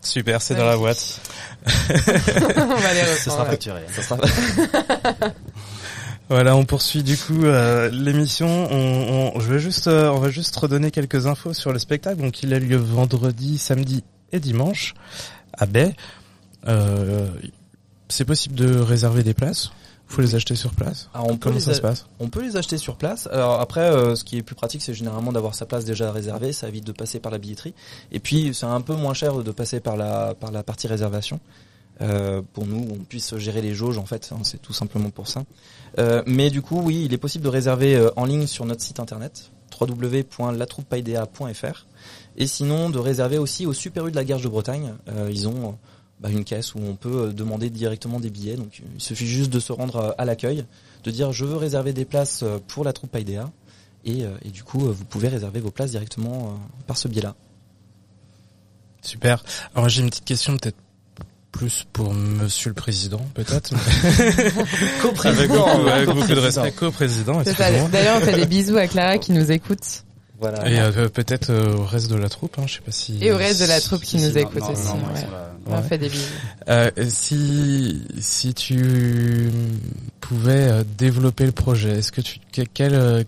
Super, c'est dans la boîte. on va les Ça sera facturé. Ça sera... Voilà, on poursuit du coup euh, l'émission. On, on, je vais juste, euh, on va juste redonner quelques infos sur le spectacle. Donc, il a lieu vendredi, samedi et dimanche à Baie. Euh, c'est possible de réserver des places faut les acheter sur place Alors on Comment ça se passe On peut les acheter sur place. Alors après, euh, ce qui est plus pratique, c'est généralement d'avoir sa place déjà réservée. Ça évite de passer par la billetterie. Et puis, c'est un peu moins cher de passer par la par la partie réservation. Euh, pour nous, on puisse gérer les jauges en fait. Hein, c'est tout simplement pour ça. Euh, mais du coup, oui, il est possible de réserver en ligne sur notre site internet www.latroupepaidea.fr et sinon de réserver aussi au Super U de la Garge de Bretagne. ils ont bah, une caisse où on peut euh, demander directement des billets. Donc il suffit juste de se rendre euh, à l'accueil, de dire je veux réserver des places euh, pour la troupe Paidea. Et, et du coup, vous pouvez réserver vos places directement par ce biais-là. Super. Alors j'ai une petite question peut-être plus pour Monsieur le Président, peut-être. Co-président. Avec beaucoup, de respect. Co-président. D'ailleurs, on fait des bisous à Clara qui nous écoute. Voilà. Et euh, peut-être euh, au reste de la troupe, hein, je sais pas si. Et au reste de la troupe qui nous écoute aussi. On fait des bisous. Euh, si si tu pouvais euh, développer le projet, est-ce que tu quelle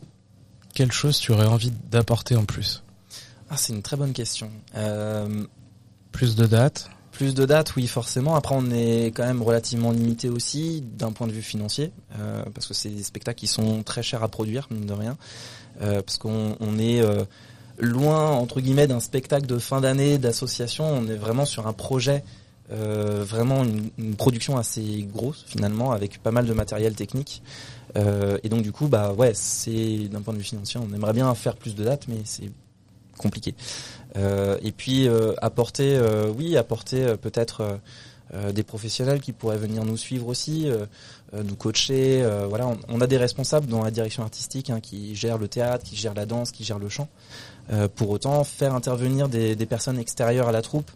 quelle chose tu aurais envie d'apporter en plus? Ah, c'est une très bonne question. plus de dates? Plus de dates, oui, forcément. Après, on est quand même relativement limité aussi d'un point de vue financier, parce que c'est des spectacles qui sont très chers à produire, mine de rien. Euh, parce qu'on on est euh, loin entre guillemets d'un spectacle de fin d'année d'association. On est vraiment sur un projet, euh, vraiment une, production assez grosse finalement, avec pas mal de matériel technique. Et donc du coup, bah ouais, c'est d'un point de vue financier, on aimerait bien faire plus de dates, mais c'est compliqué. Et puis apporter, oui, apporter peut-être des professionnels qui pourraient venir nous suivre aussi. Euh, nous coacher. Euh, voilà, on, a des responsables dans la direction artistique hein, qui gèrent le théâtre, qui gèrent la danse, qui gèrent le chant. Euh, pour autant, faire intervenir des, personnes extérieures à la troupe,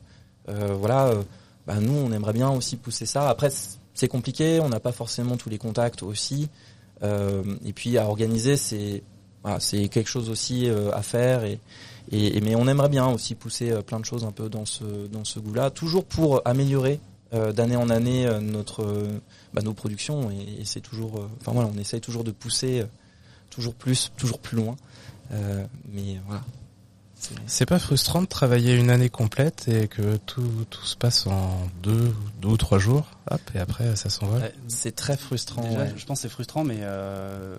voilà, bah, nous on aimerait bien aussi pousser ça. Après, c'est compliqué, on n'a pas forcément tous les contacts aussi. et puis à organiser, c'est c'est quelque chose aussi à faire et, et, mais on aimerait bien aussi pousser plein de choses un peu dans ce dans ce goût-là, toujours pour améliorer d'année en année notre bah, nos productions et, c'est toujours enfin voilà on essaye toujours de pousser toujours plus toujours plus loin mais voilà c'est pas frustrant de travailler une année complète et que tout, tout se passe en deux, deux ou trois jours, hop, et après ça s'envole? C'est très frustrant. Je pense que c'est frustrant, mais euh,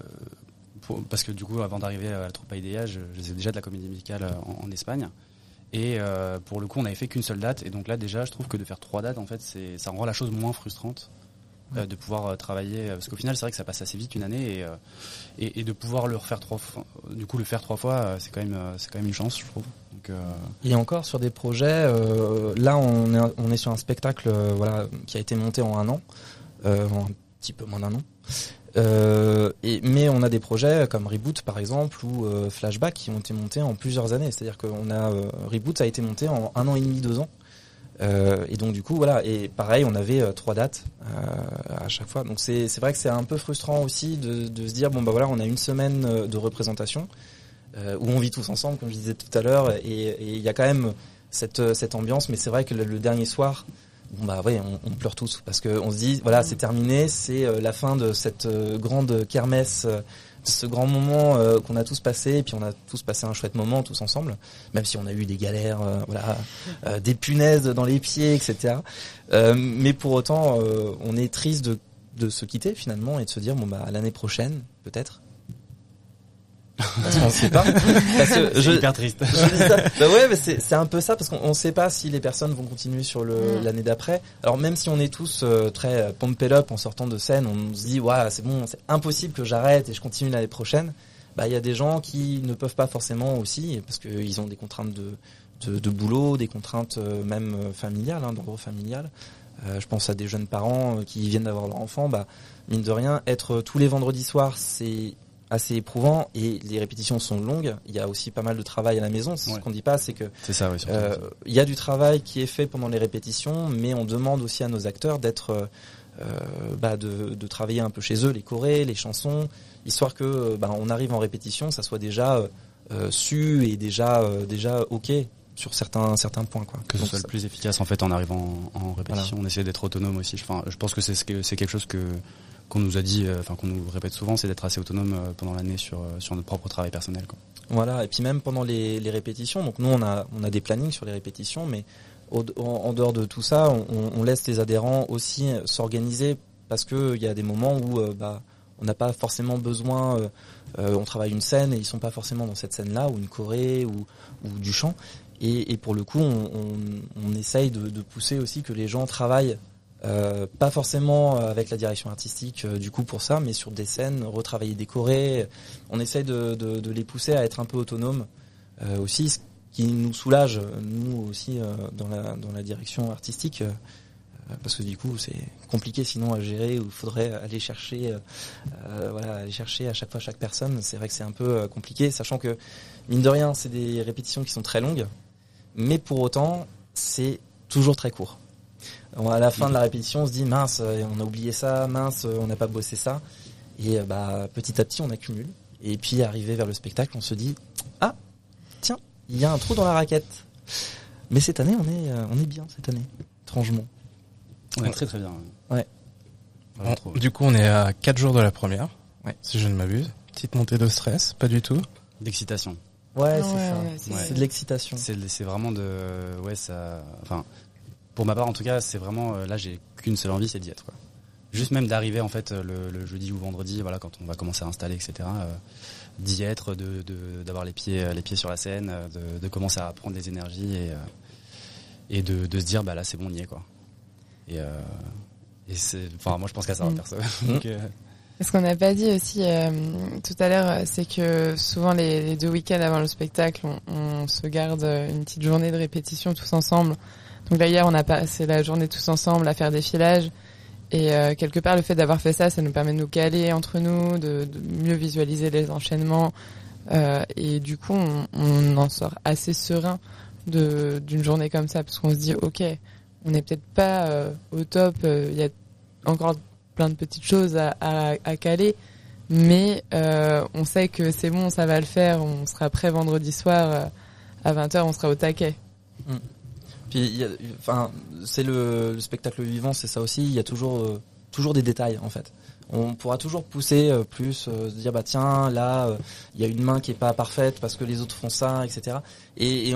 parce que du coup, avant d'arriver à la troupe Idea, je, je faisais déjà de la comédie musicale en, Espagne. Et euh, pour le coup, on n'avait fait qu'une seule date. Et donc là, déjà, je trouve que de faire trois dates, en fait, c'est ça rend la chose moins frustrante. Euh, de pouvoir euh, travailler parce qu'au final c'est vrai que ça passe assez vite une année et, euh, et, et, de pouvoir le refaire trois fois du coup le faire trois fois c'est quand même c'est quand même une chance je trouve donc, et encore sur des projets là on est on est sur un spectacle voilà qui a été monté en un an en un petit peu moins d'un an euh, et, mais on a des projets comme Reboot par exemple ou Flashback qui ont été montés en plusieurs années. C'est-à-dire qu'on a Reboot a été monté en un an et demi, deux ans. Euh, et donc du coup voilà et pareil on avait euh, trois dates euh, à chaque fois donc c'est c'est vrai que c'est un peu frustrant aussi de, de se dire bon bah voilà on a une semaine euh, de représentation euh, où on vit tous ensemble comme je disais tout à l'heure et il y a quand même cette cette ambiance mais c'est vrai que le, dernier soir bon bah ouais on, pleure tous parce que on se dit voilà c'est terminé c'est la fin de cette grande kermesse ce grand moment euh, qu'on a tous passé, et puis on a tous passé un chouette moment tous ensemble, même si on a eu des galères, euh, voilà, euh, des punaises dans les pieds, etc. mais pour autant, on est triste de, de se quitter finalement et de se dire bon bah l'année prochaine peut-être parce qu'on sait pas. Parce que je, hyper triste. Bah ouais, mais c'est un peu ça parce qu'on sait pas si les personnes vont continuer sur mm. l'année d'après. Alors même si on est tous euh, très pumped up en sortant de scène, on se dit ouais c'est bon, c'est impossible que j'arrête et je continue l'année prochaine. Bah il y a des gens qui ne peuvent pas forcément aussi parce qu'ils ont des contraintes de, de, de, boulot, des contraintes euh, même euh, familiales, hein, d'ordre familial. Euh, je pense à des jeunes parents qui viennent d'avoir leur enfant. Bah mine de rien, être tous les vendredis soirs, c'est assez éprouvant et les répétitions sont longues. Il y a aussi pas mal de travail à la maison. Ce qu'on dit pas, c'est que ça, euh, il y a du travail qui est fait pendant les répétitions, mais on demande aussi à nos acteurs d'être euh, euh bah de, de, travailler un peu chez eux, les chorés, les chansons, histoire que bah, on arrive en répétition, ça soit déjà euh, su et déjà déjà ok sur certains certains points quoi. Que ce soit le plus efficace en fait en arrivant en, répétition. On essaie d'être autonome aussi. Enfin, je pense que c'est c'est quelque chose que qu'on nous a dit, euh, enfin qu'on nous répète souvent, c'est d'être assez autonome euh, pendant l'année sur euh, sur notre propre travail personnel. Voilà, et puis même pendant les, répétitions, donc nous on a on a des plannings sur les répétitions, mais en, dehors de tout ça, on, laisse les adhérents aussi s'organiser parce que il y a des moments où bah on n'a pas forcément besoin, on travaille une scène et ils sont pas forcément dans cette scène-là ou une choré ou, ou du chant. Et, pour le coup, on, essaye de, pousser aussi que les gens travaillent euh, pas forcément avec la direction artistique euh, du coup pour ça, mais sur des scènes, retravailler, décorer. On essaye de, les pousser à être un peu autonomes euh, aussi, ce qui nous soulage, nous aussi, dans, la, direction artistique. parce que du coup c'est compliqué sinon à gérer où il faudrait aller chercher aller chercher à chaque fois chaque personne c'est vrai que c'est un peu compliqué sachant que mine de rien c'est des répétitions qui sont très longues mais pour autant c'est toujours très court à la fin de la répétition, on se dit mince, euh, on a oublié ça, mince, euh, on n'a pas bossé ça. Et euh, bah petit à petit, on accumule. Et puis arrivé vers le spectacle, on se dit ah tiens, il y a un trou dans la raquette. Mais cette année, on est on est bien cette année, étrangement. On est très très bien. Ouais. du coup, on est à 4 jours de la première, ouais. si je ne m'abuse. Petite montée de stress, pas du tout. D'excitation. Ouais, c'est ça. C'est de l'excitation. C'est vraiment de ouais ça. Enfin, pour ma part, en tout cas, c'est vraiment euh, là, j'ai qu'une seule envie, c'est d'y être. Quoi. Juste même d'arriver en fait le, le, jeudi ou vendredi, voilà, quand on va commencer à installer, etc. Euh, d'y être, de d'avoir les pieds les pieds sur la scène, de, de commencer à prendre des énergies et euh, et de, de se dire bah là c'est bon, on y est quoi. Et, euh, et c'est, enfin moi je pense qu'à ça, mm. perso. Donc, ce qu'on n'a pas dit aussi euh, tout à l'heure, c'est que souvent les, les, deux week-ends avant le spectacle, on, on, se garde une petite journée de répétition tous ensemble donc là hier on a passé la journée tous ensemble à faire des filages. Et euh, quelque part le fait d'avoir fait ça, ça nous permet de nous caler entre nous, de, mieux visualiser les enchaînements. Euh, et du coup on, en sort assez serein d'une journée comme ça parce qu'on se dit ok on n'est peut-être pas euh, au top, il y a encore plein de petites choses à, caler. Mais on sait que c'est bon, ça va le faire, on sera prêt vendredi soir à 20h, on sera au taquet. Mm Enfin, c'est le, spectacle vivant, c'est ça aussi. Il y a toujours, toujours des détails en fait on pourra toujours pousser euh, plus, euh, se dire bah tiens là euh, il y a une main qui est pas parfaite parce que les autres font ça, etc. Et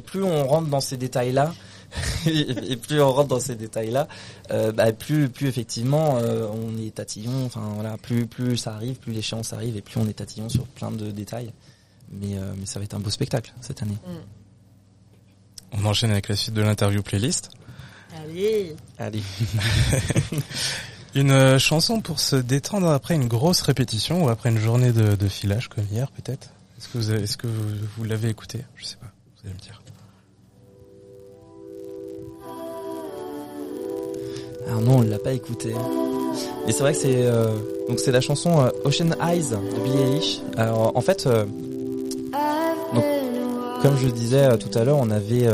plus on rentre dans ces détails là, et plus on rentre dans ces détails là, bah, plus plus effectivement on est tatillon. Enfin voilà, plus plus ça arrive, plus l'échéance arrive et plus on est tatillon sur plein de détails. Mais mais ça va être un beau spectacle cette année. Mm. On enchaîne avec la suite de l'interview playlist. Allez. Allez. Une euh, chanson pour se détendre après une grosse répétition ou après une journée de, de filage comme hier peut-être Est-ce que vous est-ce que vous, l'avez écouté? Je sais pas, vous allez me dire. Alors non, on l'a pas écouté. Et c'est vrai que c'est euh, donc c'est la chanson euh, Ocean Eyes de Billie Eilish. Alors en fait, comme je disais tout à l'heure, on avait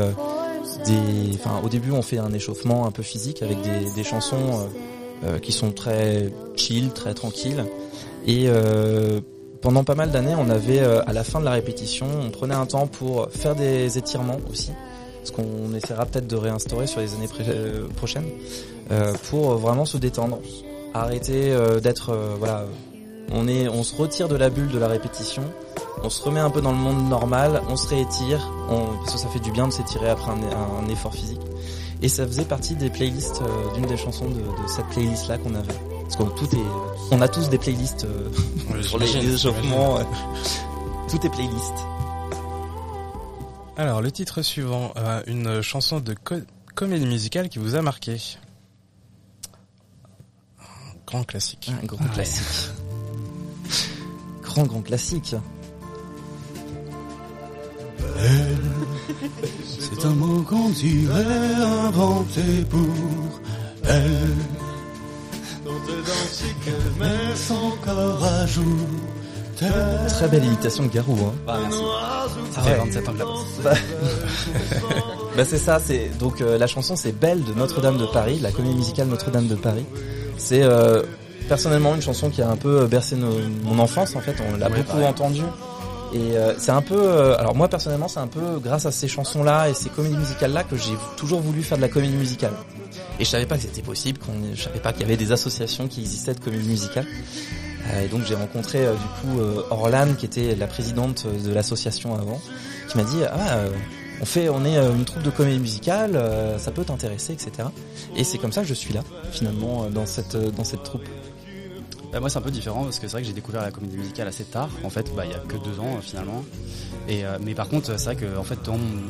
des, enfin au début on fait un échauffement un peu physique avec des, des chansons euh, qui sont très chill, très tranquilles. Et euh, pendant pas mal d'années, on avait euh, à la fin de la répétition, on prenait un temps pour faire des étirements aussi, ce qu'on essaiera peut-être de réinstaurer sur les années prochaines, pour vraiment se détendre, arrêter d'être voilà, on est, on se retire de la bulle de la répétition, on se remet un peu dans le monde normal, on se réétire, on, parce que ça fait du bien de s'étirer après un effort physique. Et ça faisait partie des playlists, euh, d'une des chansons de, de cette playlist-là qu'on avait. Parce qu'on tout est, on a tous des playlists euh, sur les, échauffements. tout est playlist. Alors, le titre suivant, euh, une chanson de comédie musicale qui vous a marqué. Grand classique. Un grand classique. grand, grand classique. C'est un mot qu'on dirait inventé pour elle. Met son corps à jour. Très belle imitation de Garou, hein. Ah, merci. Ça fait 27 ans que la bah, bah c'est ça, c'est donc euh, la chanson c'est Belle de Notre-Dame de Paris, la comédie musicale Notre-Dame de Paris. C'est euh, personnellement une chanson qui a un peu bercé mon enfance en fait, on l'a beaucoup entendue et euh, c'est un peu, euh, alors moi personnellement, c'est un peu grâce à ces chansons-là et ces comédies musicales-là que j'ai toujours voulu faire de la comédie musicale. Et je savais pas que c'était possible, je savais pas qu'il y avait des associations qui existaient de comédie musicale. Euh, et donc j'ai rencontré du coup Orlan, qui était la présidente de l'association avant, qui m'a dit ah on fait, on est une troupe de comédie musicale, ça peut t'intéresser, etc. Et c'est comme ça que je suis là finalement dans cette dans cette troupe. Bah, moi c'est un peu différent parce que c'est vrai que j'ai découvert la comédie musicale assez tard. En fait, bah, il y a que deux ans euh, finalement. Et euh, mais par contre, c'est vrai que en fait dans mon,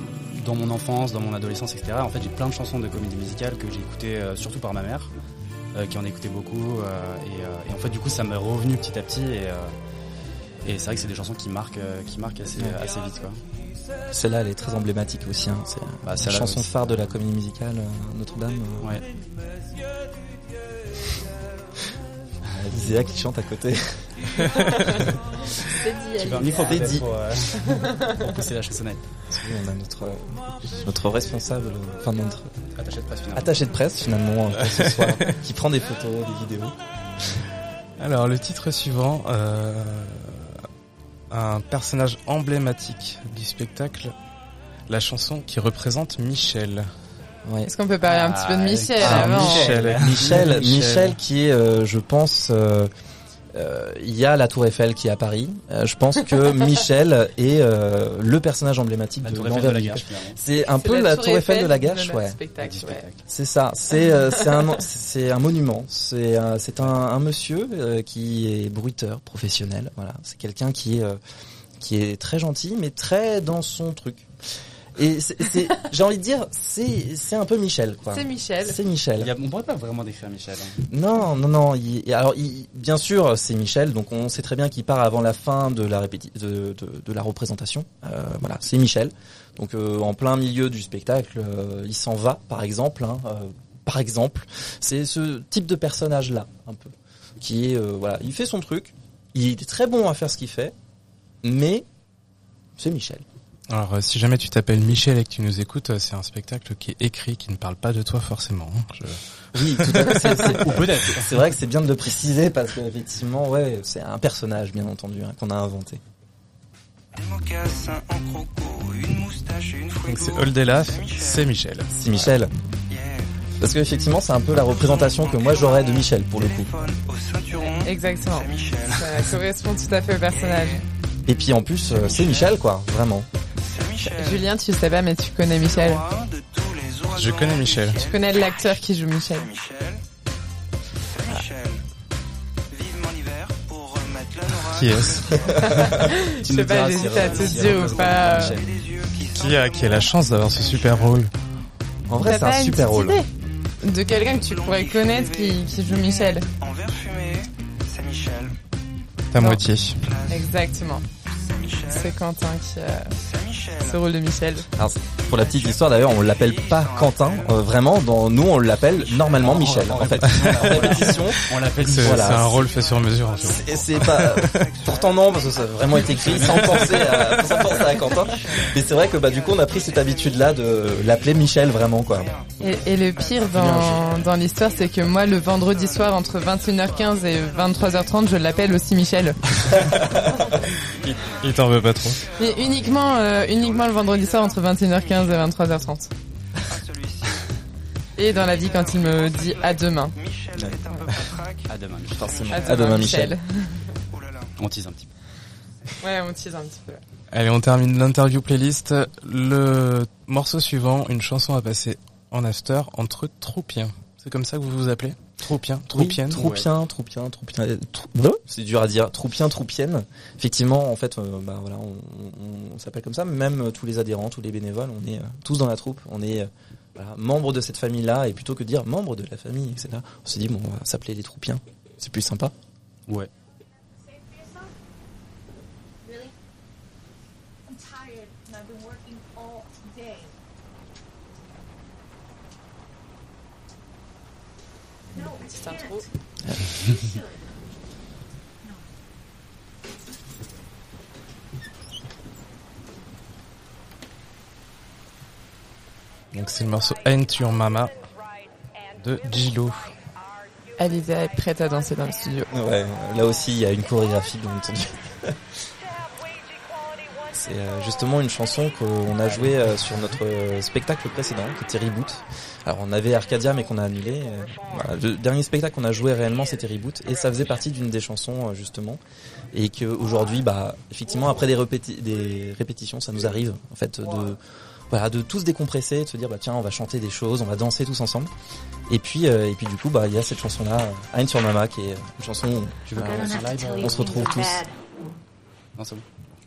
dans mon enfance, dans mon adolescence, etc. En fait, j'ai plein de chansons de comédie musicale que j'ai écoutées euh, surtout par ma mère, qui en écoutait beaucoup. Et, en fait, du coup, ça m'est revenu petit à petit. Et, et c'est vrai que c'est des chansons qui marquent, qui marquent assez, assez vite, quoi. Celle-là, elle est très emblématique aussi. Hein. C'est bah, la chanson phare de la comédie musicale Notre-Dame. Ouais. Iséa qui chante à côté. c'est dit, Il faut dit. Pour, euh, pour pousser la chansonnette. on a notre, notre responsable, enfin notre attaché de presse finalement, attaché de presse, finalement euh, ce soir, qui prend des photos, des vidéos. Alors le titre suivant, euh, un personnage emblématique du spectacle, la chanson qui représente Michel. Est-ce qu'on peut parler un petit peu de Michel ah, Michel, Michel, Michel, qui est, euh, je pense, euh, euh, il y a la Tour Eiffel qui est à Paris. je pense que Michel est le personnage emblématique la de l'envers C'est un peu la, Tour Eiffel de la Gâche, ouais. C'est ça. C'est c'est un c'est un monument. C'est c'est un, un monsieur qui est bruiteur professionnel. Voilà. C'est quelqu'un qui est qui est très gentil, mais très dans son truc. Et c'est, j'ai envie de dire, c'est, c'est un peu Michel, quoi. C'est Michel. C'est Michel. on pourrait pas vraiment décrire Michel. Hein. Non, non, non. alors, bien sûr, c'est Michel. Donc, on sait très bien qu'il part avant la fin de la répéti- de, de, de, la représentation. Euh, voilà, c'est Michel. Donc, euh, en plein milieu du spectacle, euh, il s'en va, par exemple. Hein, euh, par exemple, c'est ce type de personnage-là, un peu, qui est, voilà, il fait son truc. Il est très bon à faire ce qu'il fait, mais c'est Michel. Alors, euh, si jamais tu t'appelles Michel et que tu nous écoutes, euh, c'est un spectacle qui est écrit, qui ne parle pas de toi forcément. Hein. Oui, tout à fait. Ou peut-être. C'est vrai que c'est bien de le préciser parce qu'effectivement, ouais, c'est un personnage, bien entendu, hein, qu'on a inventé. Donc c'est Oldelaf, c'est Michel. C'est Michel. Parce qu'effectivement, c'est un peu la représentation que moi j'aurais de Michel pour le coup. Exactement. Ça correspond tout à fait au personnage. Et puis en plus, euh, c'est Michel quoi, vraiment. Julien, tu sais pas, mais tu connais Michel. Je connais Michel. Tu connais l'acteur qui joue Michel. Qui est-ce Je sais pas, j'hésite à te dire ou pas. Qui a, qui a la chance d'avoir ce super rôle En vrai, c'est un super rôle. De quelqu'un que tu pourrais connaître qui, qui joue Michel. Ta moitié. Exactement. C'est Quentin qui a ce rôle de Michel. Alors, pour la petite histoire d'ailleurs, on l'appelle pas Quentin, euh, vraiment. Dans nous, on l'appelle normalement Michel. En fait, on l'appelle. C'est voilà. un rôle fait sur mesure. En fait. C'est pas. Pourtant non, parce que ça a vraiment été écrit sans penser à, sans penser à Quentin. Mais c'est vrai que bah du coup, on a pris cette habitude-là de l'appeler Michel vraiment quoi. Et, et le pire dans dans l'histoire, c'est que moi, le vendredi soir entre 21h15 et 23h30, je l'appelle aussi Michel. il, il t'en veut pas trop. Mais uniquement, euh, uniquement le vendredi soir entre 21h15 et 23h30. Et dans la vie quand il me dit à demain. À demain, forcément. À demain, Michel. On tease un petit peu. Ouais, on tease un petit peu. Allez, on termine l'interview playlist. Le morceau suivant, une chanson à passer en after entre troupiens. C'est comme ça que vous vous appelez? Troupien, troupienne. Oui, troupien, troupien, troupien. C'est dur à dire. Troupien, troupienne. Effectivement, en fait, euh, bah voilà, on, on, s'appelle comme ça. Même euh, tous les adhérents, tous les bénévoles, on est euh, tous dans la troupe. On est voilà, membre de cette famille-là, et plutôt que de dire membre de la famille, etc. On s'est dit bon, on va s'appeler les troupiens. C'est plus sympa. Ouais. C'est un trou. Donc c'est le morceau Ain't Your Mama de Gilo. Aliza est prête à danser dans le studio. Ouais, là aussi il y a une chorégraphie bien entendu. Euh, justement une chanson qu'on a jouée euh, sur notre spectacle précédent, qui était Reboot. Alors on avait Arcadia mais qu'on a annulé. Euh, voilà, le dernier spectacle qu'on a joué réellement c'était Reboot et ça faisait partie d'une des chansons justement et qu'aujourd'hui bah effectivement après des, des répétitions ça nous arrive en fait de voilà de tous décompresser de se dire bah tiens on va chanter des choses on va danser tous ensemble et puis et puis du coup bah il y a cette chanson là Ein sur Mama qui est une chanson où tu veux on se retrouve tous non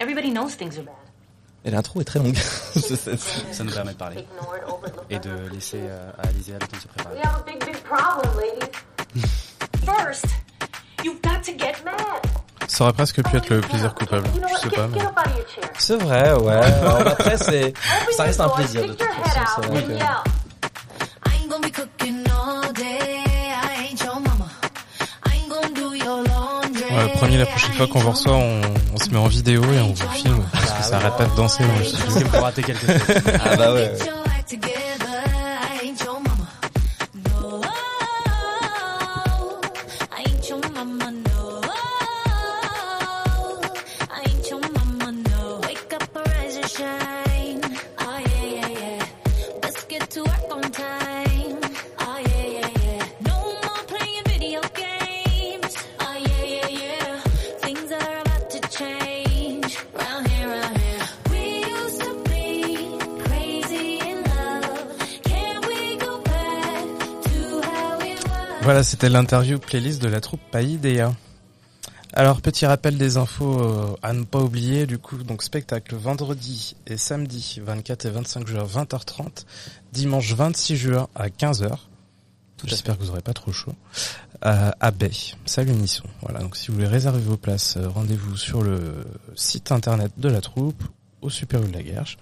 Everybody knows things are bad. Et l'intro est très longue. ça nous permet de parler et de laisser euh, à Alizé le temps de se préparer. We have a big, big problem, ladies. First, you've got to get mad. Ça aurait presque pu être le plaisir coupable. Je sais pas, mais... C'est vrai, ouais. Alors après, c'est, ça reste un plaisir de toute façon. C'est vrai que... Ouais, promis, la prochaine fois qu'on vous reçoit, on, on, se met en vidéo et on vous filme. Ça arrête pas de danser studio. C'est pour rater quelque chose. Ah bah ouais. Voilà, c'était l'interview playlist de la troupe Païdea. Alors, petit rappel des infos euh, à ne pas oublier, du coup, donc spectacle vendredi et samedi 24 et 25 juin 20h30, dimanche 26 juin à 15h. J'espère que vous aurez pas trop chaud. Euh, à Bay, salut Nisson. Voilà, donc si vous voulez réserver vos places, euh, rendez-vous sur le site internet de la troupe, au Super U de la Guerche,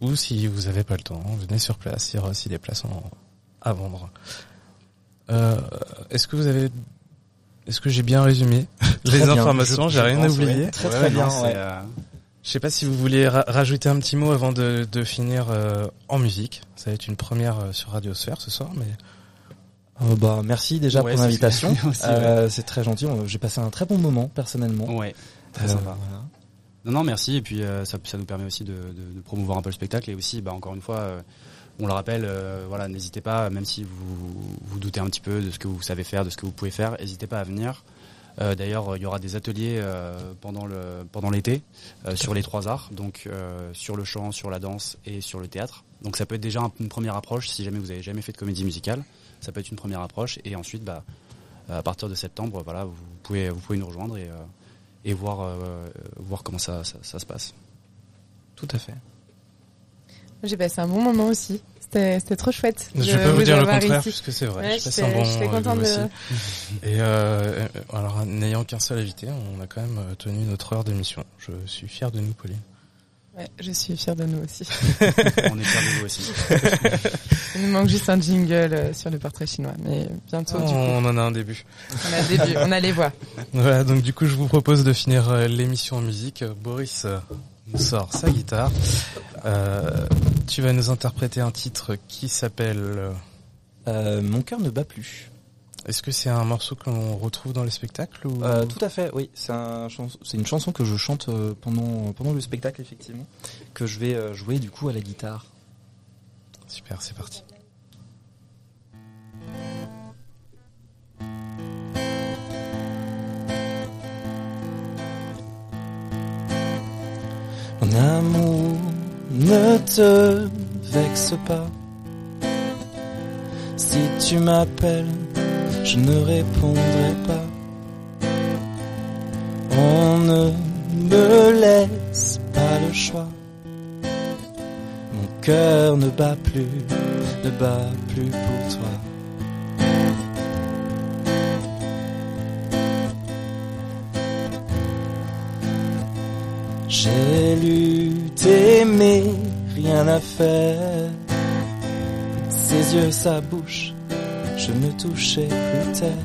ou si vous avez pas le temps, venez sur place, il y aura aussi des places à vendre. Euh, est-ce que vous avez, est-ce que j'ai bien résumé les informations J'ai rien oublié. Très très bien. Euh, je sais pas si vous voulez rajouter un petit mot avant de, de finir euh, en musique. Ça va être une première euh, sur Radio Sphère ce soir, mais. Euh, bah merci déjà pour l'invitation. c'est très gentil. J'ai passé un très bon moment personnellement. Ouais. Très sympa. Voilà. Non, non, merci. Et puis ça, ça, nous permet aussi de, de, de, promouvoir un peu le spectacle et aussi, bah, encore une fois, on le rappelle, voilà, n'hésitez pas, même si vous vous doutez un petit peu de ce que vous savez faire, de ce que vous pouvez faire, n'hésitez pas à venir. Euh, D'ailleurs, il y aura des ateliers euh, pendant le pendant l'été euh, sur les trois arts, donc sur le chant, sur la danse et sur le théâtre. Donc ça peut être déjà une première approche si jamais vous avez jamais fait de comédie musicale. Ça peut être une première approche et ensuite, bah, à partir de septembre, voilà, vous pouvez vous pouvez nous rejoindre et et voir voir comment ça, ça se passe. Tout à fait. J'ai passé un bon moment aussi. C'était trop chouette. Je vais pas vous, dire le contraire, parce que c'est vrai. Ouais, je un bon moment aussi. Et euh, alors, n'ayant qu'un seul invité, on a quand même euh, tenu notre heure d'émission. Je suis fier de nous, Pauline. Ouais, je suis fier de nous aussi. on est fier de vous aussi. Il nous manque juste un jingle euh, sur le portrait chinois, mais bientôt. du coup, on en a un début. On a début, on a les voix. Voilà, donc du coup, je vous propose de finir euh, l'émission en musique. Boris nous sort sa guitare. Euh, tu vas nous interpréter un titre qui s'appelle euh, Mon cœur ne bat plus. Est-ce que c'est un morceau que l'on retrouve dans le spectacle ou... Euh, tout à fait, oui. C'est un une chanson que je chante euh, pendant pendant le spectacle effectivement, que je vais euh, jouer du coup à la guitare. Super, c'est parti. Mon amour ne te vexe pas. Si tu m'appelles, je ne répondrai pas. On ne me laisse pas le choix. Mon cœur ne bat plus, ne bat plus pour toi. J'ai lutté mais rien à faire. Ses yeux, sa bouche, je ne touchais plus terre.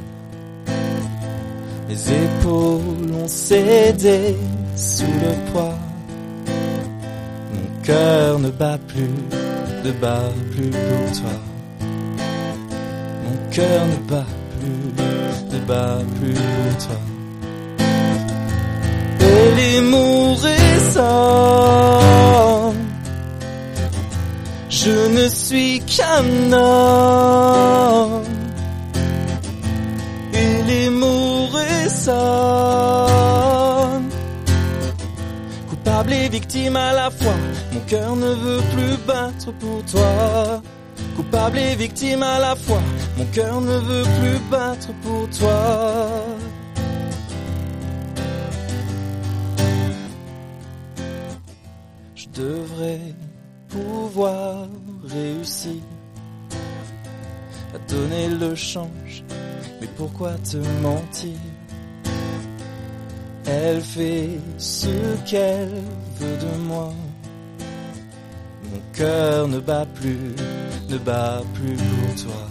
Mes épaules ont cédé sous le poids. Mon cœur ne bat plus, ne bat plus pour toi. Mon cœur ne bat plus, ne bat plus pour toi. Et les je ne suis qu'un homme. Il est mourrissant. Coupable et victime à la fois. Mon cœur ne veut plus battre pour toi. Coupable et victime à la fois. Mon cœur ne veut plus battre pour toi. Devrais pouvoir réussir à donner le change. Mais pourquoi te mentir? Elle fait ce qu'elle veut de moi. Mon cœur ne bat plus, ne bat plus pour toi.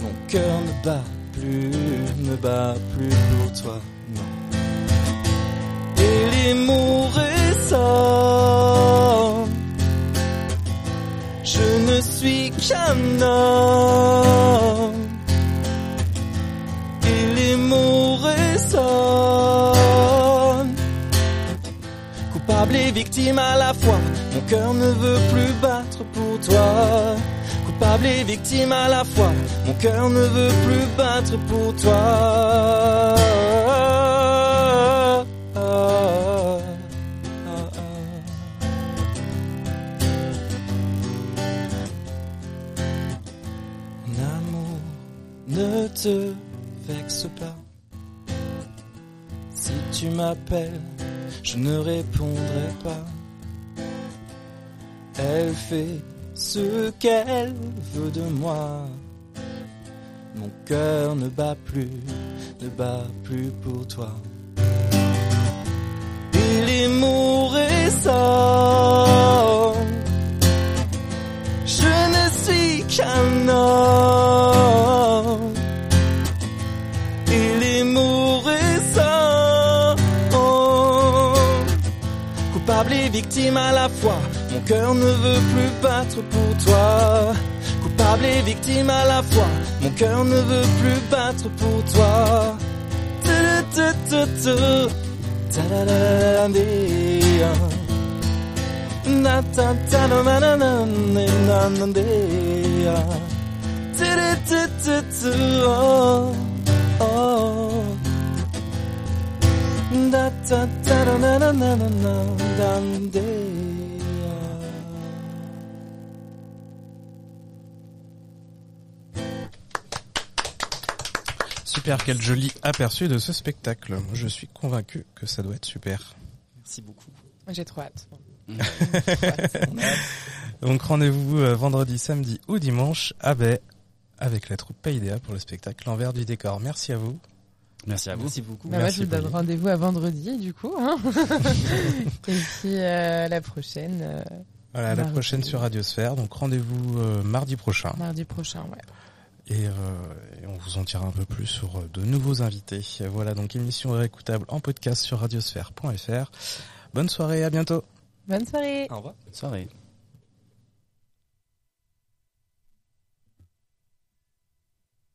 Mon cœur ne bat plus, ne bat plus pour toi. Non. Et les je ne suis qu'un homme. Il est mourant. Coupable et victime à la fois. Mon cœur ne veut plus battre pour toi. Coupable et victime à la fois. Mon cœur ne veut plus battre pour toi. Te vexe pas. Si tu m'appelles, je ne répondrai pas. Elle fait ce qu'elle veut de moi. Mon cœur ne bat plus, ne bat plus pour toi. Il est mourant. Je ne suis qu'un homme. Et victime à la fois. Mon cœur ne veut plus battre pour toi. Coupable et victime à la fois. Mon cœur ne veut plus battre pour toi. oh oh Super, quel joli aperçu de ce spectacle. Je suis convaincu que ça doit être super. Merci beaucoup. J'ai trop hâte. Donc rendez-vous vendredi, samedi ou dimanche à Baie avec la troupe Païdéa pour le spectacle L'envers du décor. Merci à vous. Merci à vous. Merci beaucoup. Bah moi, je vous donne rendez-vous à vendredi, du coup. Hein Et puis euh, la prochaine, euh, Voilà, la prochaine sur Radiosphère. Donc rendez-vous euh, mardi prochain. mardi prochain. Ouais. Et, euh, et on vous en dira un peu plus sur euh, de nouveaux invités. Voilà, donc émission réécoutable en podcast sur radiosphère.fr. Bonne soirée, à bientôt. Bonne soirée. Au revoir. Bonne soirée.